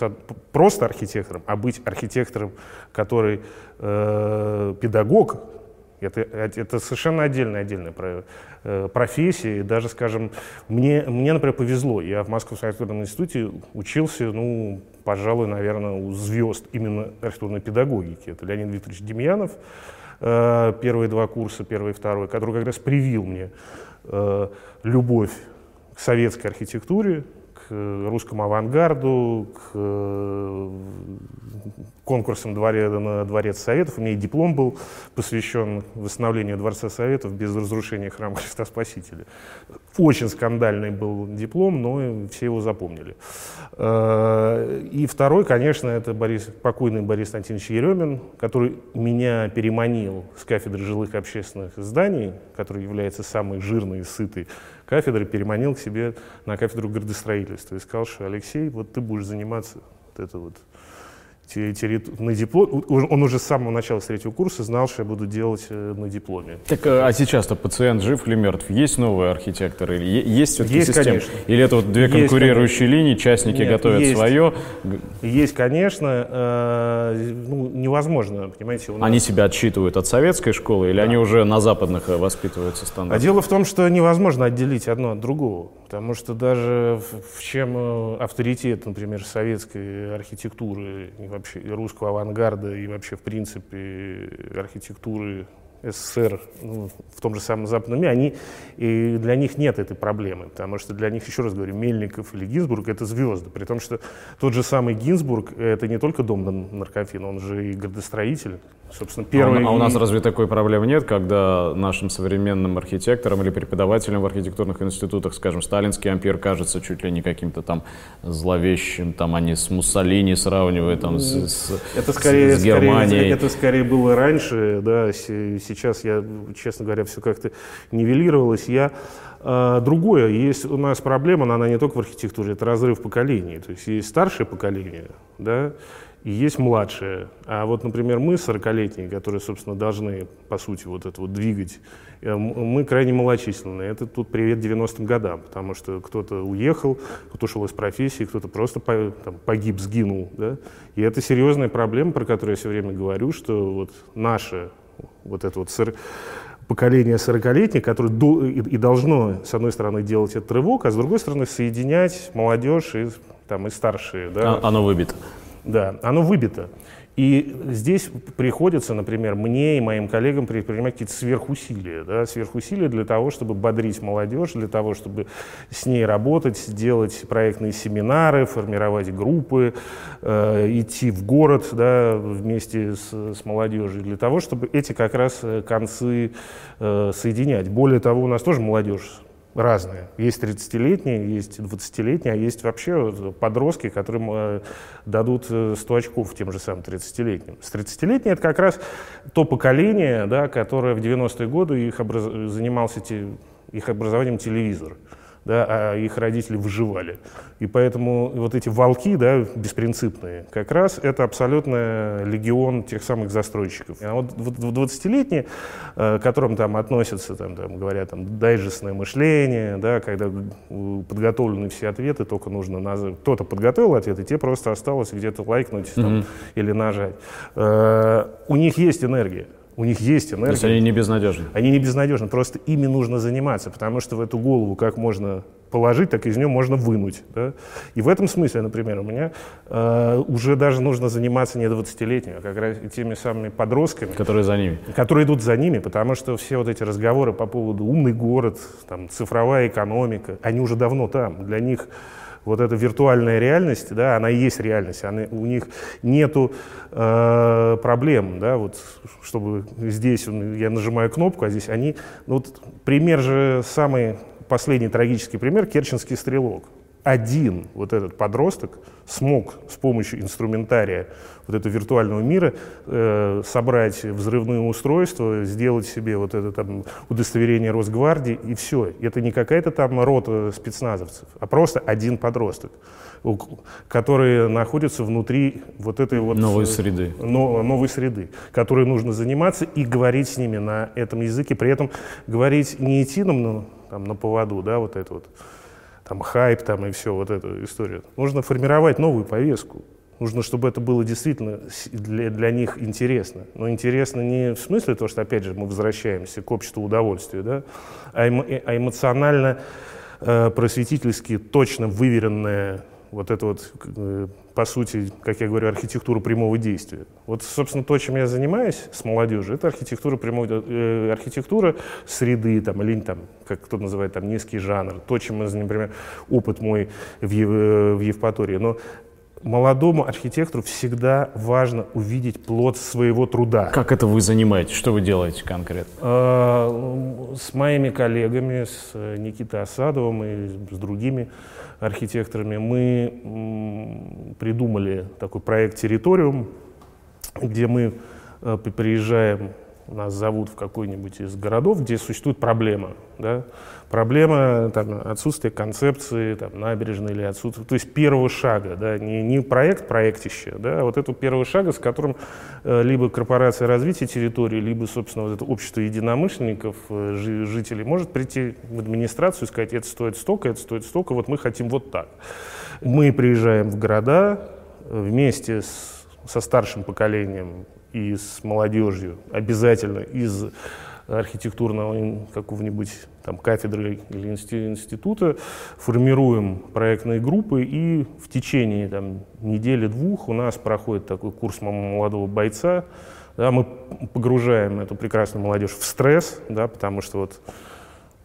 просто архитектором, а быть архитектором, который э, педагог, это, это совершенно отдельная, отдельная э, профессия. И даже, скажем, мне, мне, например, повезло. Я в Московском архитектурном институте учился, ну, пожалуй, наверное, у звезд именно архитектурной педагогики. Это Леонид Викторович Демьянов, э, первые два курса, первый и второй, который как раз привил мне э, любовь к советской архитектуре, к русскому авангарду, к э, конкурсам дворе, на Дворец Советов. У меня и диплом был посвящен восстановлению Дворца Советов без разрушения храма Христа Спасителя. Очень скандальный был диплом, но все его запомнили. Э, и второй, конечно, это Борис, покойный Борис Антонович Еремин, который меня переманил с кафедры жилых общественных зданий, который является самой жирной и сытой кафедры, переманил к себе на кафедру градостроительства и сказал, что Алексей, вот ты будешь заниматься вот это вот на диплом. Он уже с самого начала с третьего курса знал, что я буду делать э, на дипломе. Так, э, а сейчас-то пациент жив или мертв? Есть новый архитектор? Или есть все-таки есть, система? Конечно. Или это вот две есть, конкурирующие конечно. линии, частники Нет, готовят есть. свое? Есть, конечно. Э, ну, невозможно, понимаете. Нас... Они себя отсчитывают от советской школы или да. они уже на западных воспитываются стандартах? А дело в том, что невозможно отделить одно от другого. Потому что даже в чем авторитет, например, советской архитектуры вообще и русского авангарда, и вообще, в принципе, архитектуры СССР ну, в том же самом западном мире, они, и для них нет этой проблемы, потому что для них, еще раз говорю, Мельников или Гинзбург — это звезды, при том, что тот же самый Гинзбург — это не только дом наркофина, он же и градостроитель, Собственно, первый... А, а у нас разве такой проблемы нет, когда нашим современным архитекторам или преподавателям в архитектурных институтах, скажем, сталинский ампир кажется чуть ли не каким-то там зловещим, там они с Муссолини сравнивают, там, с, с, это скорее, с Германией. Скорее, это скорее было раньше, да, сейчас я, честно говоря, все как-то нивелировалось. Я а, Другое, есть у нас проблема, но она не только в архитектуре, это разрыв поколений. То есть есть старшее поколение, да, и есть младшие. А вот, например, мы, 40-летние, которые, собственно, должны, по сути, вот это вот двигать, э, мы крайне малочисленные. Это тут привет 90-м годам, потому что кто-то уехал, кто-то ушел из профессии, кто-то просто там, погиб, сгинул. Да? И это серьезная проблема, про которую я все время говорю, что вот наше вот это вот поколение 40-летних, которое и, и должно, с одной стороны, делать этот рывок, а с другой стороны, соединять молодежь и, там, и старшие. Да? А, оно выбито. Да, оно выбито. И здесь приходится, например, мне и моим коллегам предпринимать какие-то сверхусилия, да, сверхусилия для того, чтобы бодрить молодежь, для того, чтобы с ней работать, делать проектные семинары, формировать группы, э, идти в город да, вместе с, с молодежью, для того, чтобы эти как раз концы э, соединять. Более того, у нас тоже молодежь разные. Есть 30-летние, есть 20-летние, а есть вообще подростки, которым э, дадут 100 э, очков тем же самым 30-летним. С 30-летними это как раз то поколение, да, которое в 90-е годы их образ... занимался те... их образованием телевизор да, а их родители выживали. И поэтому вот эти волки, да, беспринципные, как раз это абсолютно легион тех самых застройщиков. А вот 20-летние, э, к которым там относятся, там, там, говорят, там, дайджестное мышление, да, когда подготовлены все ответы, только нужно назвать. Кто-то подготовил ответы, те просто осталось где-то лайкнуть там, mm-hmm. или нажать. Э, у них есть энергия. У них есть энергия. То есть они не безнадежны? Они не безнадежны, просто ими нужно заниматься, потому что в эту голову как можно положить, так из нее можно вынуть. Да? И в этом смысле, например, у меня э, уже даже нужно заниматься не 20-летними, а как раз теми самыми подростками. Которые за ними. Которые идут за ними, потому что все вот эти разговоры по поводу умный город, там, цифровая экономика, они уже давно там. Для них вот эта виртуальная реальность, да, она и есть реальность, она, у них нету э, проблем, да, вот, чтобы здесь я нажимаю кнопку, а здесь они, ну, вот пример же самый последний трагический пример, Керченский стрелок один вот этот подросток смог с помощью инструментария вот этого виртуального мира э, собрать взрывное устройство, сделать себе вот это там удостоверение Росгвардии, и все. Это не какая-то там рота спецназовцев, а просто один подросток, который находится внутри вот этой вот... Новой э, среды. Но, новой среды, которой нужно заниматься и говорить с ними на этом языке, при этом говорить не идти нам на, там, на поводу, да, вот это вот там хайп там и все, вот эту историю. Нужно формировать новую повестку. Нужно, чтобы это было действительно для, для них интересно. Но интересно не в смысле того, что, опять же, мы возвращаемся к обществу удовольствия, да, а, эмо, а эмоционально, э, просветительски, точно выверенное вот это вот, э, по сути, как я говорю, архитектура прямого действия. Вот, собственно, то, чем я занимаюсь с молодежью, это архитектура прямого, э, архитектура среды, там, или там, как кто называет, там, низкий жанр. То, чем мы, например, опыт мой в, Ев, в Евпатории. Но молодому архитектору всегда важно увидеть плод своего труда. Как это вы занимаетесь? Что вы делаете конкретно? А, с моими коллегами, с Никитой Осадовым и с другими архитекторами мы придумали такой проект «Территориум», где мы э, приезжаем нас зовут в какой-нибудь из городов, где существует проблема. Да? Проблема там, отсутствия концепции там, набережной или отсутствия, то есть первого шага, да? не, не проект, проектище, да? а вот этого первого шага, с которым э, либо корпорация развития территории, либо, собственно, вот это общество единомышленников, э, жителей, может прийти в администрацию и сказать, это стоит столько, это стоит столько, вот мы хотим вот так. Мы приезжаем в города э, вместе с, со старшим поколением и с молодежью, обязательно из архитектурного какого-нибудь там кафедры или института, формируем проектные группы и в течение там, недели-двух у нас проходит такой курс молодого бойца, да, мы погружаем эту прекрасную молодежь в стресс, да, потому что вот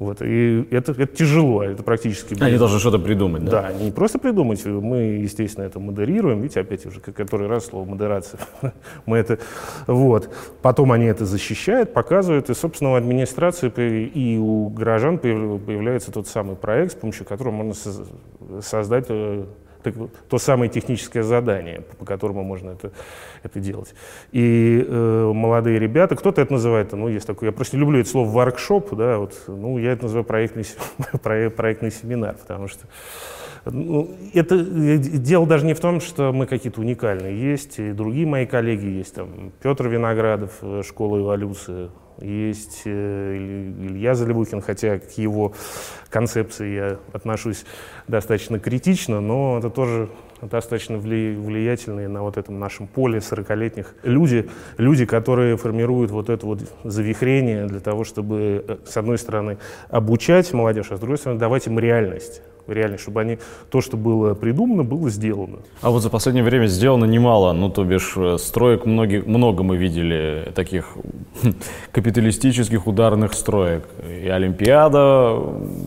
вот, и это, это тяжело, это практически... Они должны что-то придумать, да? Да, не просто придумать, мы, естественно, это модерируем, видите, опять уже который раз слово модерация, [laughs] мы это, вот. Потом они это защищают, показывают, и, собственно, у администрации и у горожан появляется тот самый проект, с помощью которого можно создать э, то самое техническое задание, по которому можно это, это делать. И э, молодые ребята, кто-то это называет, ну, есть такой, я просто не люблю это слово воркшоп, да, вот, ну, я это называю проектный, [laughs] проектный семинар, потому что Ну, это э, дело даже не в том, что мы какие-то уникальные. Есть и другие мои коллеги, есть там Петр Виноградов, э, школа эволюции, есть э, Илья Заливухин, хотя к его концепции я отношусь достаточно критично, но это тоже достаточно влиятельные на вот этом нашем поле 40-летних люди, люди, которые формируют вот это вот завихрение для того, чтобы, с одной стороны, обучать молодежь, а с другой стороны, давать им реальность реально, чтобы они, то, что было придумано, было сделано. А вот за последнее время сделано немало, ну, то бишь, э, строек многие, много мы видели таких [laughs] капиталистических ударных строек. И Олимпиада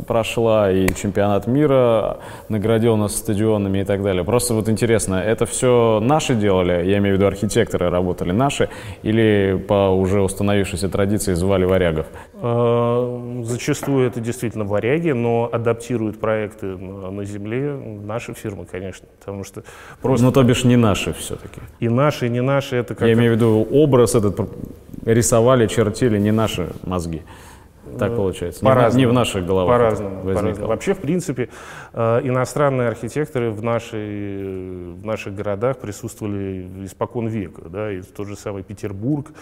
прошла, и чемпионат мира наградил нас стадионами и так далее. Просто вот интересно, это все наши делали, я имею в виду архитекторы работали наши, или по уже установившейся традиции звали варягов? Зачастую это действительно варяги, но адаптируют проекты на земле наши фирмы, конечно, потому что просто... Ну, то бишь не наши все-таки. И наши, и не наши, это как... Я имею в виду образ этот рисовали, чертили не наши мозги. Так э, получается. По не, не в наших головах. По-разному. По Вообще, в принципе, э, иностранные архитекторы в, нашей, в наших городах присутствовали испокон века. Да, и тот же самый Петербург,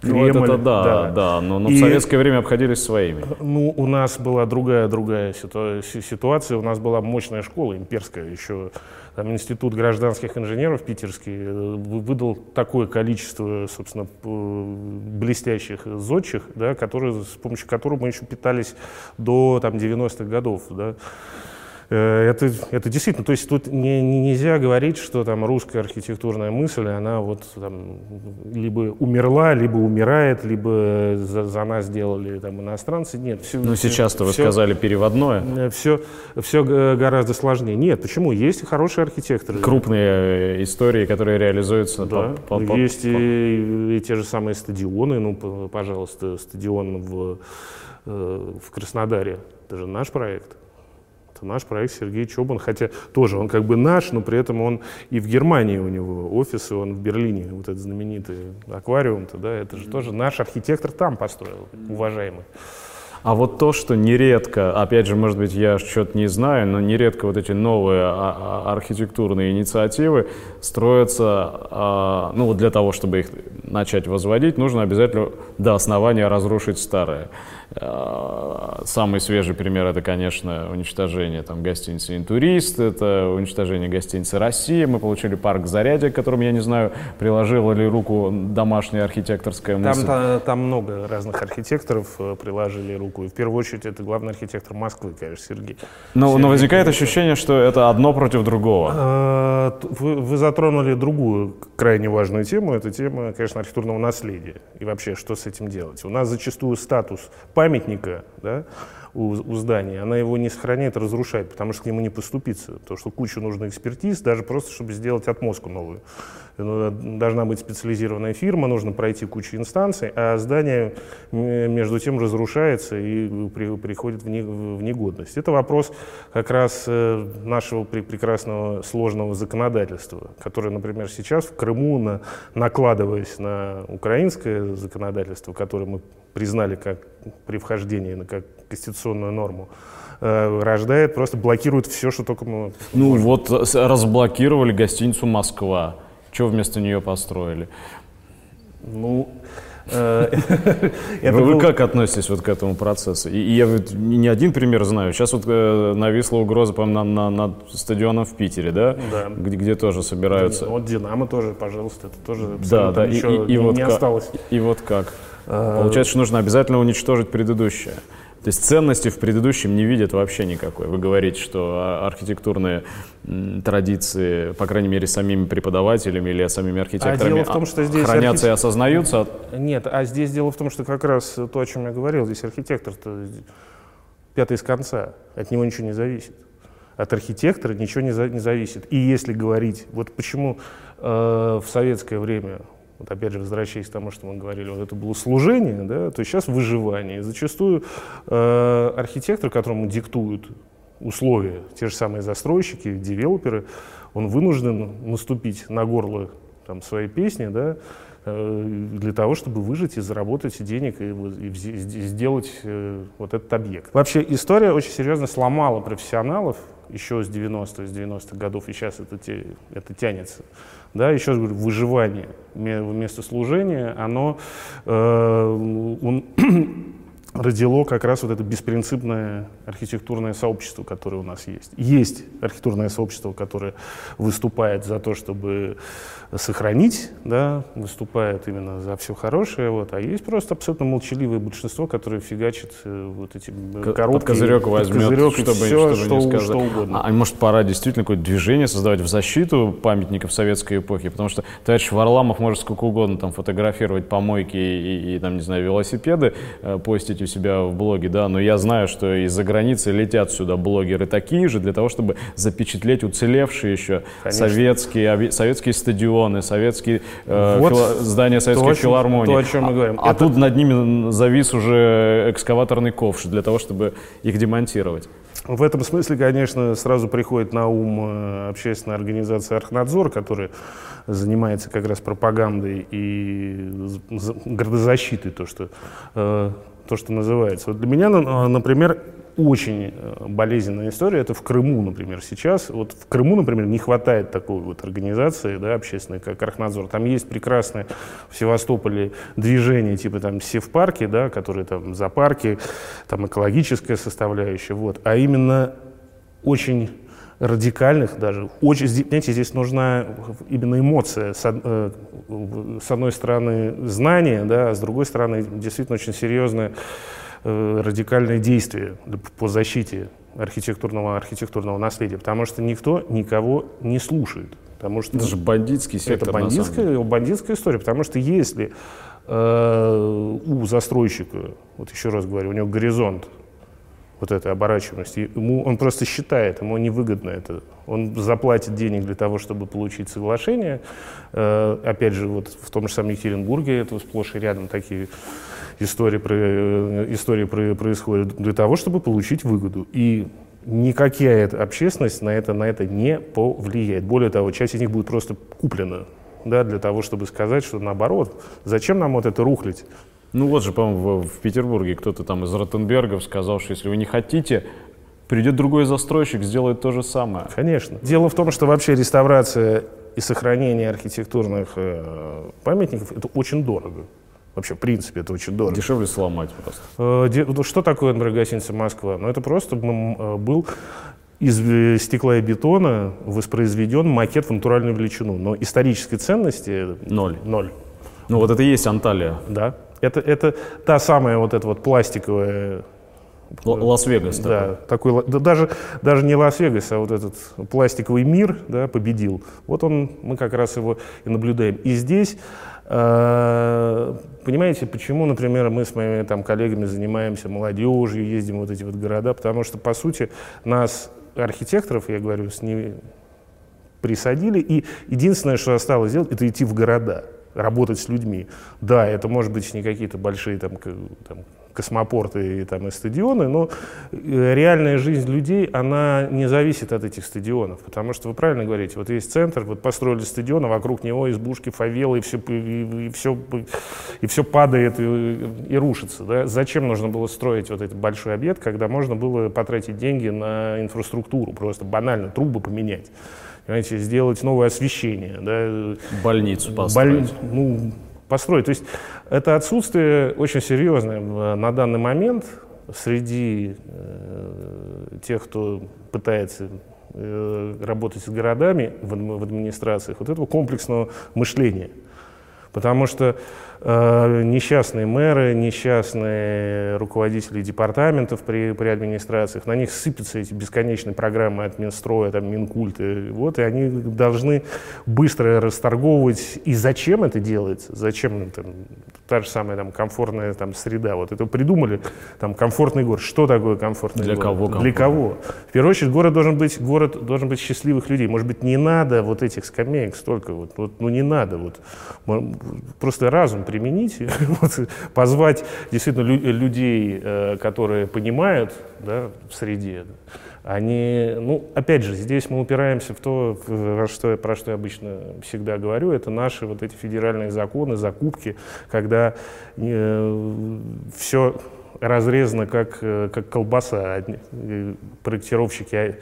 Кремль. Ну, это да, да, да но, но и, в советское время обходились своими. Ну, у нас была другая, другая ситуация. У нас была мощная школа имперская еще. Там институт гражданских инженеров питерский э, выдал такое количество, собственно, блестящих зодчих, да, которые, с помощью которого мы еще питались до там, 90-х годов. Да. Э, это, это действительно, то есть тут не, не, нельзя говорить, что там русская архитектурная мысль, она вот там либо умерла, либо умирает, либо за, за нас сделали там иностранцы. Нет. Все, Но сейчас-то вы сказали переводное. Все, э, все гораздо сложнее. Нет, почему? Есть хорошие архитекторы. Крупные э, истории, которые реализуются. Да, по, по, есть по, и, и те же самые стадионы. Ну, пожалуйста, стадион в, в Краснодаре. Это же наш проект это наш проект Сергей Чобан, хотя тоже он как бы наш, но при этом он и в Германии у него офисы, он в Берлине, вот этот знаменитый аквариум-то, да, это же тоже наш архитектор там построил, уважаемый. А вот то, что нередко, опять же, может быть, я что-то не знаю, но нередко вот эти новые а, а, архитектурные инициативы строятся, а, ну вот для того, чтобы их начать возводить, нужно обязательно до основания разрушить старое. Э, самый свежий пример это, конечно, уничтожение там, гостиницы «Интурист», это уничтожение гостиницы «Россия». Мы получили парк «Зарядье», к которому, я не знаю, приложила ли руку домашняя архитекторская мысль. Там, там много разных архитекторов э, приложили руку. И в первую очередь это главный архитектор Москвы, конечно, Сергей. Но, Сергей но возникает ощущение, что это одно против другого. Э, вы, вы затронули другую крайне важную тему. Это тема, конечно, архитектурного наследия. И вообще, что с этим делать. У нас зачастую статус памятника да, у, у здания, она его не сохраняет, разрушает, потому что к нему не поступиться. То, что кучу нужно экспертиз, даже просто, чтобы сделать отмозку новую. Ну, должна быть специализированная фирма, нужно пройти кучу инстанций, а здание между тем разрушается и при, приходит в, не, в негодность. Это вопрос как раз э, нашего прекрасного сложного законодательства, которое, например, сейчас в Крыму, на, накладываясь на украинское законодательство, которое мы признали как при вхождении как конституционную норму, э, рождает, просто блокирует все, что только мы... Ну можем. вот разблокировали гостиницу «Москва». Что вместо нее построили? Ну, э, [laughs] вы, как относитесь вот к этому процессу? И, я не один пример знаю. Сейчас вот э, нависла угроза, по-моему, на, на, над стадионом в Питере, да? Где, тоже собираются. Да, вот Динамо тоже, пожалуйста, это тоже да, да. И, вот как. И вот как? А... Получается, что нужно обязательно уничтожить предыдущее. То есть ценности в предыдущем не видят вообще никакой. Вы говорите, что архитектурные традиции, по крайней мере, самими преподавателями или самими архитекторами а дело в том, что здесь хранятся архитек... и осознаются? Нет, а здесь дело в том, что как раз то, о чем я говорил, здесь архитектор-то пятый из конца, от него ничего не зависит. От архитектора ничего не, за, не зависит. И если говорить, вот почему э, в советское время вот опять же, возвращаясь к тому, что мы говорили, вот это было служение, да, то сейчас выживание. И зачастую э, архитектор, которому диктуют условия, те же самые застройщики, девелоперы, он вынужден наступить на горло там, своей песни, да, э, для того, чтобы выжить и заработать денег и, и, и сделать э, вот этот объект. Вообще история очень серьезно сломала профессионалов еще с 90-х, с 90-х годов, и сейчас это, это тянется. Да, еще раз говорю, выживание вместо служения, оно э, он родило как раз вот это беспринципное архитектурное сообщество, которое у нас есть. Есть архитектурное сообщество, которое выступает за то, чтобы сохранить, да, выступает именно за все хорошее, вот, а есть просто абсолютно молчаливое большинство, которое фигачит э, вот эти коробки. Под козырек возьмет, козырек чтобы, все, чтобы что, не сказать. что угодно. А, а может пора действительно какое-то движение создавать в защиту памятников советской эпохи, потому что товарищ Варламов может сколько угодно там фотографировать помойки и, и, и там, не знаю, велосипеды, э, постить у себя в блоге, да, но я знаю, что из-за границы летят сюда блогеры такие же для того, чтобы запечатлеть уцелевшие еще Конечно. советские, советские стадионы, советские э, Вот здания советской то, филармонии. то, о чем мы говорим. А, а Это- тут над ними завис уже экскаваторный ковш для того, чтобы их демонтировать. В этом смысле, конечно, сразу приходит на ум э, общественная организация «Архнадзор», которая занимается как раз пропагандой и градозащитой, то, что, э, то, что называется. Вот для меня, на- например, очень э, болезненная история, это в Крыму, например, сейчас. Вот в Крыму, например, не хватает такой вот организации да, общественной, как Архнадзор. Там есть прекрасное в Севастополе движение, типа там Севпарки, да, которые там за парки, там экологическая составляющая, вот. А именно очень радикальных даже. Очень, понимаете, здесь нужна именно эмоция. С, э, с одной стороны знание, да, а с другой стороны действительно очень серьезное э, радикальное действие по защите архитектурного, архитектурного наследия, потому что никто никого не слушает. Потому что Это же бандитский сектор. это бандитская, бандитская история, потому что если э, у застройщика, вот еще раз говорю, у него горизонт вот этой оборачиваемости, ему, он просто считает, ему невыгодно это. Он заплатит денег для того, чтобы получить соглашение. Э, опять же, вот в том же самом Екатеринбурге это сплошь и рядом такие истории, про, э, истории про- происходят для того, чтобы получить выгоду. И никакая общественность на это, на это не повлияет. Более того, часть из них будет просто куплена да, для того, чтобы сказать, что наоборот, зачем нам вот это рухлить? Ну вот же, по-моему, в, в Петербурге кто-то там из Ротенбергов сказал, что если вы не хотите, придет другой застройщик, сделает то же самое. Конечно. Дело в том, что вообще реставрация и сохранение архитектурных э, памятников это очень дорого. Вообще, в принципе, это очень дорого. Дешевле сломать просто. Э, де- Что такое, например, гостиница Москва? Ну, это просто э, был из э, стекла и бетона воспроизведен макет в натуральную величину. Но исторической ценности Ноль. ноль. Ну вот это и есть Анталия. Да. Это, это та самая вот эта вот пластиковая Л- Лас-Вегас. Да, такой, да даже, даже не Лас-Вегас, а вот этот пластиковый мир да, победил. Вот он, мы как раз его и наблюдаем. И здесь, э, понимаете, почему, например, мы с моими там, коллегами занимаемся молодежью, ездим в вот эти вот города, потому что, по сути, нас, архитекторов, я говорю, с ними присадили, и единственное, что осталось сделать, это идти в города, работать с людьми. Да, это может быть не какие-то большие там, там, космопорты и, там, и стадионы, но э, реальная жизнь людей, она не зависит от этих стадионов, потому что вы правильно говорите, вот есть центр, вот построили стадион, а вокруг него избушки, фавелы, и все, и, и все, и все падает и, и рушится. Да? Зачем нужно было строить вот этот большой объект, когда можно было потратить деньги на инфраструктуру, просто банально трубы поменять? Понимаете, сделать новое освещение, да, Больницу Боль- построить. ну, построить. То есть это отсутствие очень серьезное в- на данный момент среди э, тех, кто пытается э, работать с городами в, в администрациях, вот этого комплексного мышления. Потому что э, несчастные мэры, несчастные руководители департаментов при, при администрациях, на них сыпятся эти бесконечные программы от Минстроя, там, Минкульта, вот, и они должны быстро расторговывать. И зачем это делается? Зачем там, та же самая там, комфортная там, среда? Вот это придумали, там, комфортный город. Что такое комфортный Для город? кого Для комфортный? кого? В первую очередь, город должен быть, город должен быть счастливых людей. Может быть, не надо вот этих скамеек столько, вот, вот, ну не надо. Вот. Просто разум примените, [laughs] вот, позвать действительно лю- людей, э, которые понимают да, в среде. Они, ну, опять же, здесь мы упираемся в то, в- что, про что я обычно всегда говорю, это наши вот эти федеральные законы, закупки, когда все разрезано как, э, как колбаса. Проектировщики а, э,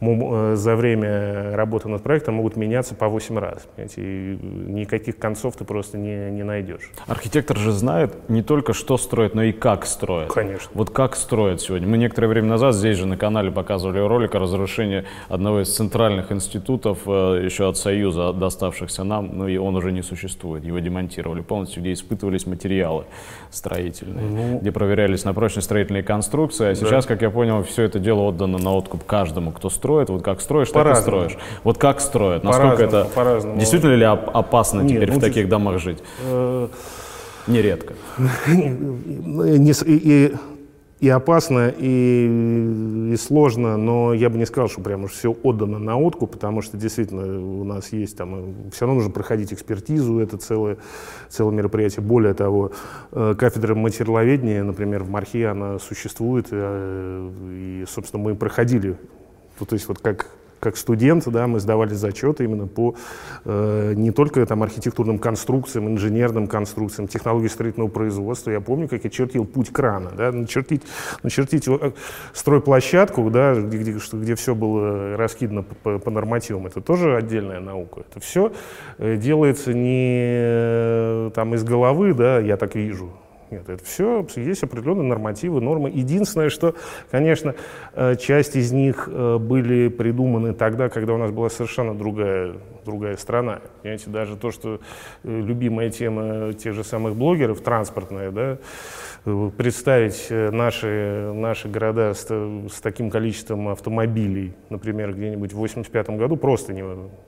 за время работы над проектом могут меняться по 8 раз. Понимаете? И никаких концов ты просто не, не найдешь. Архитектор же знает не только, что строит, но и как строит. Конечно. Вот как строят сегодня. Мы некоторое время назад здесь же на канале показывали ролик о разрушении одного из центральных институтов э, еще от Союза, доставшихся нам, но и он уже не существует. Его демонтировали полностью, где испытывались материалы строительные, ну, где проверялись на прочность строительные конструкции. А сейчас, да. как я понял, все это дело отдано на откуп каждому, кто строит. Вот как строишь, так и строишь. Вот как строят? Насколько это... По-разному. Действительно ли опасно Нет, теперь ну, в таких домах жить? Э, Нередко. [laughs] И, и опасно, и, и сложно, но я бы не сказал, что прям уж все отдано на откуп, потому что действительно у нас есть там, все равно нужно проходить экспертизу, это целое, целое мероприятие. Более того, э, кафедра материаловедения, например, в Мархе, она существует, э, и, собственно, мы проходили, то есть вот как как студент, да, мы сдавали зачеты именно по э, не только там, архитектурным конструкциям, инженерным конструкциям, технологии строительного производства. Я помню, как я чертил путь крана, да, начертить, начертить э, стройплощадку, да, где, где, где все было раскидано по, по нормативам. Это тоже отдельная наука. Это все э, делается не э, там, из головы, да, я так вижу, нет, это все, есть определенные нормативы, нормы. Единственное, что, конечно, э, часть из них э, были придуманы тогда, когда у нас была совершенно другая, другая страна. Понимаете, даже то, что э, любимая тема тех же самых блогеров, транспортная, да, представить э, наши, наши города с, с таким количеством автомобилей, например, где-нибудь в 85 году, просто, не,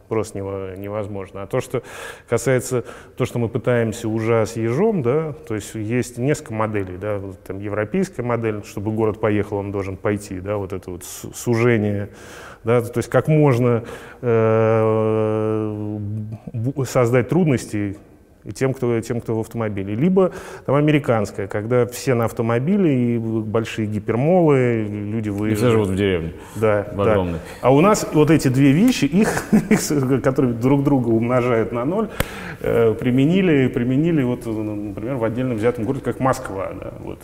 просто невозможно. А то, что касается, то, что мы пытаемся уже с ежом, да, то есть есть несколько моделей, да, вот, там европейская модель, чтобы город поехал, он должен пойти, да, вот это вот сужение, да, то есть как можно э, создать трудности и тем, кто, тем, кто в автомобиле. Либо там американская, когда все на автомобиле, и большие гипермолы, люди выезжают. И все живут в деревне. Да, в да. А у нас вот эти две вещи, [laughs] их, которые друг друга умножают на ноль, э, применили, применили вот, например, в отдельно взятом городе, как Москва. Да, вот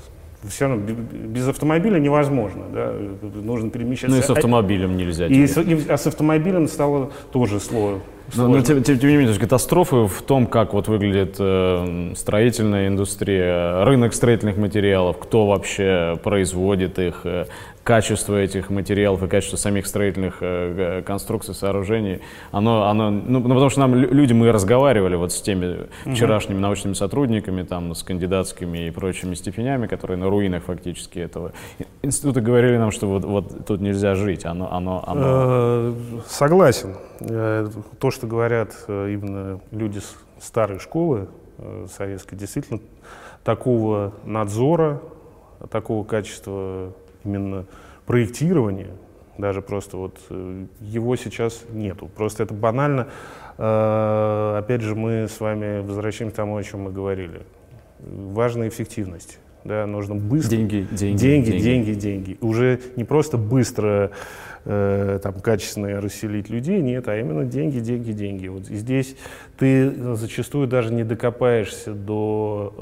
все равно без автомобиля невозможно, да, нужно перемещаться. Ну и с автомобилем нельзя. И, с, и а с автомобилем стало тоже сложно. Но, но тем, тем, тем не менее, катастрофы в том, как вот выглядит э, строительная индустрия, рынок строительных материалов, кто вообще производит их, э, качество этих материалов и качество самих строительных э, конструкций, сооружений, оно, оно ну, ну, потому что нам люди, мы разговаривали вот с теми вчерашними научными сотрудниками, там, с кандидатскими и прочими степенями, которые на руинах фактически этого института говорили нам, что вот, вот тут нельзя жить, оно, оно, оно... Э, согласен. Э, то, что говорят э, именно люди старой школы советской, действительно такого надзора, такого качества именно проектирования, даже просто вот э, его сейчас нету. Просто это банально. Э, опять же, мы с вами возвращаемся к тому, о чем мы говорили. Важна эффективность. Да, нужно быстро. Деньги, деньги, деньги, деньги, деньги. деньги. Уже не просто быстро э, там, качественно расселить людей, нет, а именно деньги, деньги, деньги. Вот здесь ты зачастую даже не докопаешься до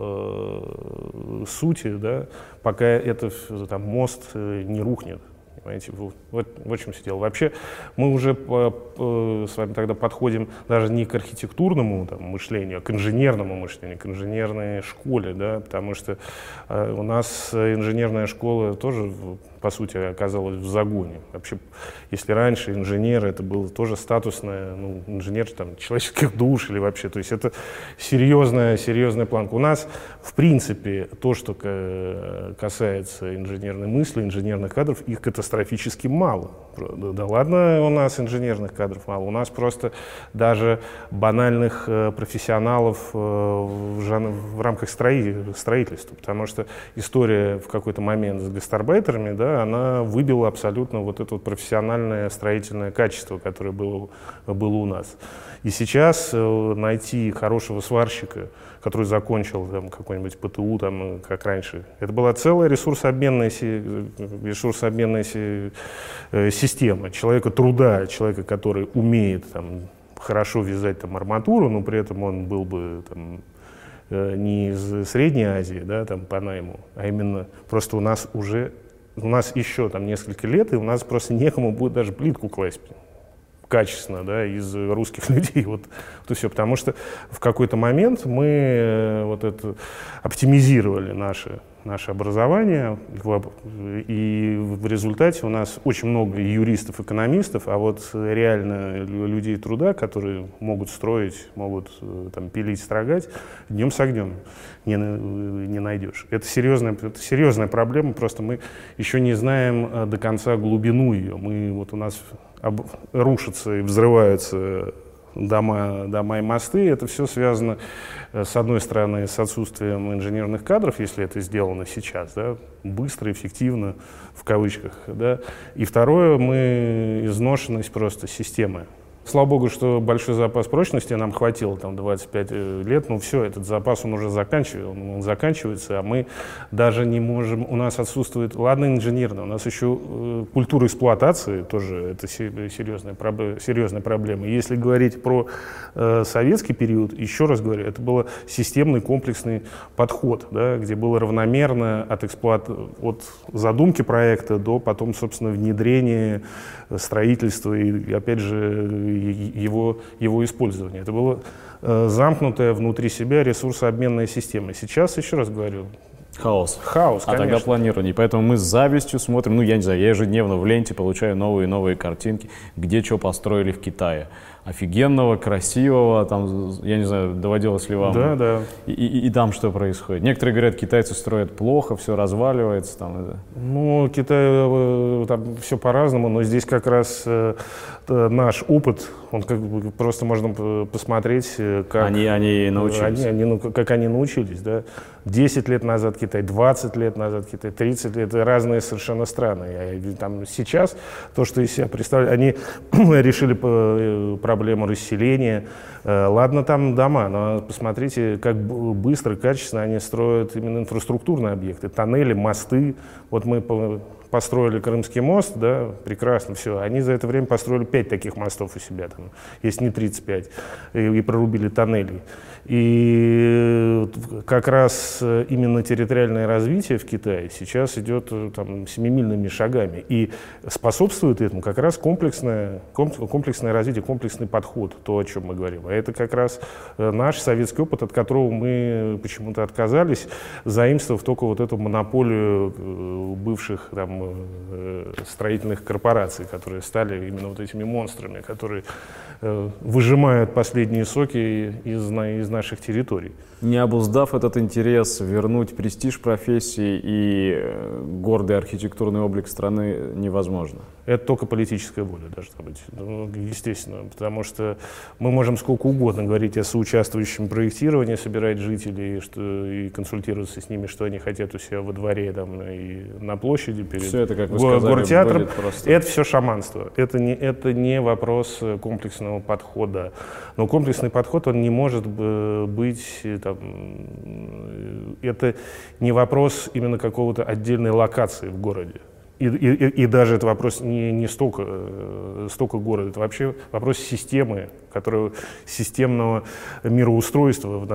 э, сути, да, пока это там, мост э, не рухнет. Понимаете, вот, в чем все дело. Вообще мы уже по, по, с вами тогда подходим даже не к архитектурному там, мышлению, а к инженерному мышлению, к инженерной школе, да, потому что э, у нас инженерная школа тоже по сути, оказалась в загоне. Вообще, если раньше инженер это было тоже статусное, ну, инженер там, человеческих душ или вообще, то есть это серьезная, серьезная планка. У нас, в принципе, то, что касается инженерной мысли, инженерных кадров, их катастрофически мало. Да ладно, у нас инженерных кадров мало, у нас просто даже банальных э, профессионалов э, в, жан... в рамках строительства, потому что история в какой-то момент с гастарбайтерами, да, она выбила абсолютно вот это вот профессиональное строительное качество, которое было, было у нас. И сейчас э, найти хорошего сварщика, который закончил там, какой-нибудь ПТУ, там, как раньше, это была целая ресурсообменная, ресурсообменная э, система человека труда, человека, который умеет там, хорошо вязать там, арматуру, но при этом он был бы там, э, не из Средней Азии, да, там по найму, а именно просто у нас уже, у нас еще там несколько лет, и у нас просто некому будет даже плитку класть качественно, да, из русских [laughs] людей, вот, вот все, потому что в какой-то момент мы э, вот это оптимизировали наши наше образование, и в результате у нас очень много юристов, экономистов, а вот реально людей труда, которые могут строить, могут э, там, пилить, строгать, днем с огнем не, не найдешь. Это серьезная, это серьезная проблема, просто мы еще не знаем э, до конца глубину ее. Мы, вот у нас об, рушатся и взрываются дома, дома и мосты. Это все связано, э, с одной стороны, с отсутствием инженерных кадров, если это сделано сейчас, да, быстро, эффективно, в кавычках. Да. И второе, мы изношенность просто системы. Слава богу, что большой запас прочности нам хватило, там 25 э, лет, но все, этот запас он уже заканчивается, он заканчивается, а мы даже не можем, у нас отсутствует, ладно, инженерно, у нас еще э, культура эксплуатации тоже это серьезная, серьезная проблема. Если говорить про э, советский период, еще раз говорю, это был системный комплексный подход, да, где было равномерно от, эксплуат... от задумки проекта до потом, собственно, внедрения, строительства и, опять же, его, его использования. Это была э, замкнутая внутри себя ресурсообменная система. Сейчас, еще раз говорю, Хаос. Хаос, А тогда планирование. Поэтому мы с завистью смотрим, ну, я не знаю, я ежедневно в ленте получаю новые и новые картинки, где что построили в Китае офигенного, красивого, там, я не знаю, доводилось ли вам. Да, да. И, и, и там что происходит? Некоторые говорят, китайцы строят плохо, все разваливается. Там, Ну, Китай, э, там все по-разному, но здесь как раз э, наш опыт, он как бы просто можно посмотреть, э, как... Они, они научились. Они, они, ну, как они научились, да. 10 лет назад Китай, 20 лет назад Китай, 30 лет, это разные совершенно страны. Там сейчас то, что из себя представляют, они [clears throat] решили проблему расселения. Э, ладно, там дома, но посмотрите, как быстро, качественно они строят именно инфраструктурные объекты, тоннели, мосты. Вот мы построили Крымский мост, да, прекрасно, все. Они за это время построили 5 таких мостов у себя, там, если не 35, и, и прорубили тоннели. И как раз именно территориальное развитие в Китае сейчас идет там, семимильными шагами. И способствует этому как раз комплексное, комплексное развитие, комплексный подход, то, о чем мы говорим. А это как раз э, наш советский опыт, от которого мы почему-то отказались, заимствовав только вот эту монополию э, бывших там, э, строительных корпораций, которые стали именно вот этими монстрами, которые выжимают последние соки из, из наших территорий. Не обуздав этот интерес, вернуть престиж профессии и э, гордый архитектурный облик страны невозможно. Это только политическая воля должна быть, ну, естественно, потому что мы можем сколько угодно говорить о соучаствующем проектировании, собирать жителей что, и консультироваться с ними, что они хотят у себя во дворе там, и на площади перед все это, как вы сказали, гортеатром. Просто... Это все шаманство. Это не, это не вопрос комплексного подхода. Но комплексный подход, он не может быть там, это не вопрос именно какого-то отдельной локации в городе. И, и, и даже это вопрос не, не столько, э, столько города, это вообще вопрос системы, которая, системного мироустройства в,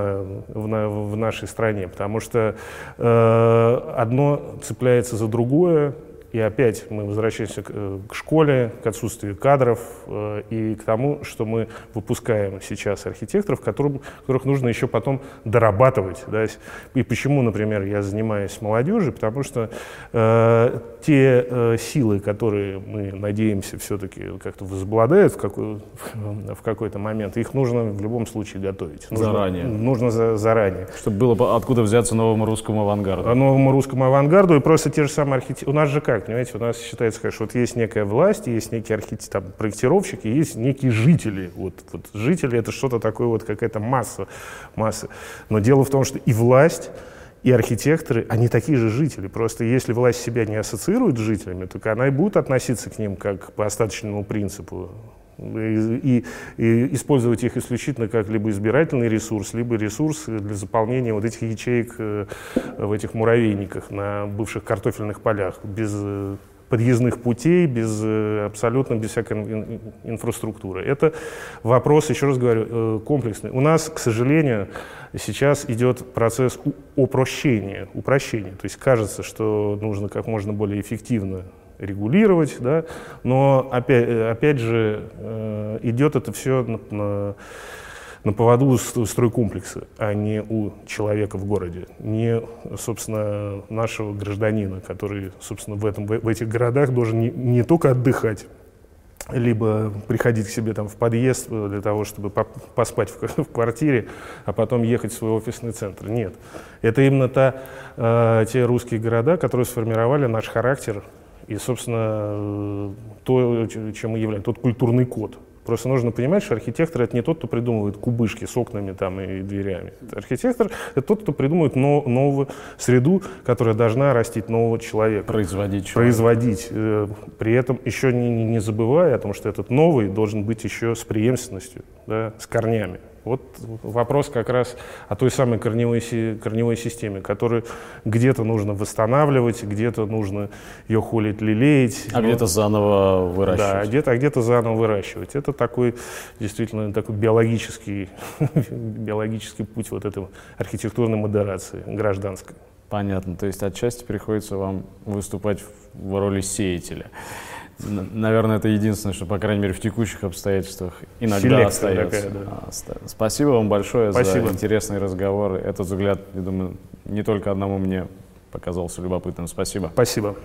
в, в нашей стране. Потому что э, одно цепляется за другое, и опять мы возвращаемся к, э, к школе, к отсутствию кадров э, и к тому, что мы выпускаем сейчас архитекторов, которым, которых нужно еще потом дорабатывать. Да? И почему, например, я занимаюсь молодежью? Потому что э, те э, силы, которые мы надеемся все-таки как-то возобладают в, какой, в какой-то момент, их нужно в любом случае готовить. Нужно, заранее. Нужно за, заранее. Чтобы было откуда взяться новому русскому авангарду. Новому русскому авангарду и просто те же самые архитекторы. У нас же как? понимаете, у нас считается, что вот есть некая власть, есть некие архитекторы, там, проектировщики, есть некие жители. Вот, вот жители это что-то такое, вот какая-то масса, масса. Но дело в том, что и власть, и архитекторы, они такие же жители. Просто если власть себя не ассоциирует с жителями, то она и будет относиться к ним как по остаточному принципу. И, и, использовать их исключительно как либо избирательный ресурс, либо ресурс для заполнения вот этих ячеек э, в этих муравейниках на бывших картофельных полях без, подъездных путей, без, э, абсолютно без всякой инфраструктуры. Это вопрос, еще раз говорю, э, комплексный. У нас, к сожалению, сейчас идет процесс упрощения, упрощения. То есть кажется, что нужно как можно более эффективно регулировать, да, но опять, опять же идет это все на, на на поводу стройкомплекса, а не у человека в городе, не, собственно, нашего гражданина, который, собственно, в, этом, в этих городах должен не, не только отдыхать, либо приходить к себе там в подъезд для того, чтобы поспать в, квартире, а потом ехать в свой офисный центр. Нет. Это именно та, э, те русские города, которые сформировали наш характер и, собственно, то, чем мы являемся, тот культурный код, Просто нужно понимать, что архитектор это не тот, кто придумывает кубышки с окнами там, и дверями. Архитектор это тот, кто придумывает но, новую среду, которая должна растить нового человека. Производить человека. Производить. Э, при этом еще не, не забывая о том, что этот новый должен быть еще с преемственностью, да, с корнями. Вот вопрос как раз о той самой корневой, корневой системе, которую где-то нужно восстанавливать, где-то нужно ее холить, лелеять. А ну, где-то заново выращивать. Да, где-то, а где-то заново выращивать. Это такой действительно такой биологический, [laughs] биологический путь вот этой архитектурной модерации гражданской. Понятно. То есть отчасти приходится вам выступать в роли сеятеля. Наверное, это единственное, что, по крайней мере, в текущих обстоятельствах иногда Селекция остается. Такая, да. А, спасибо вам большое Спасибо. за интересный разговор. Этот взгляд, я думаю, не только одному мне показался любопытным. Спасибо. Спасибо.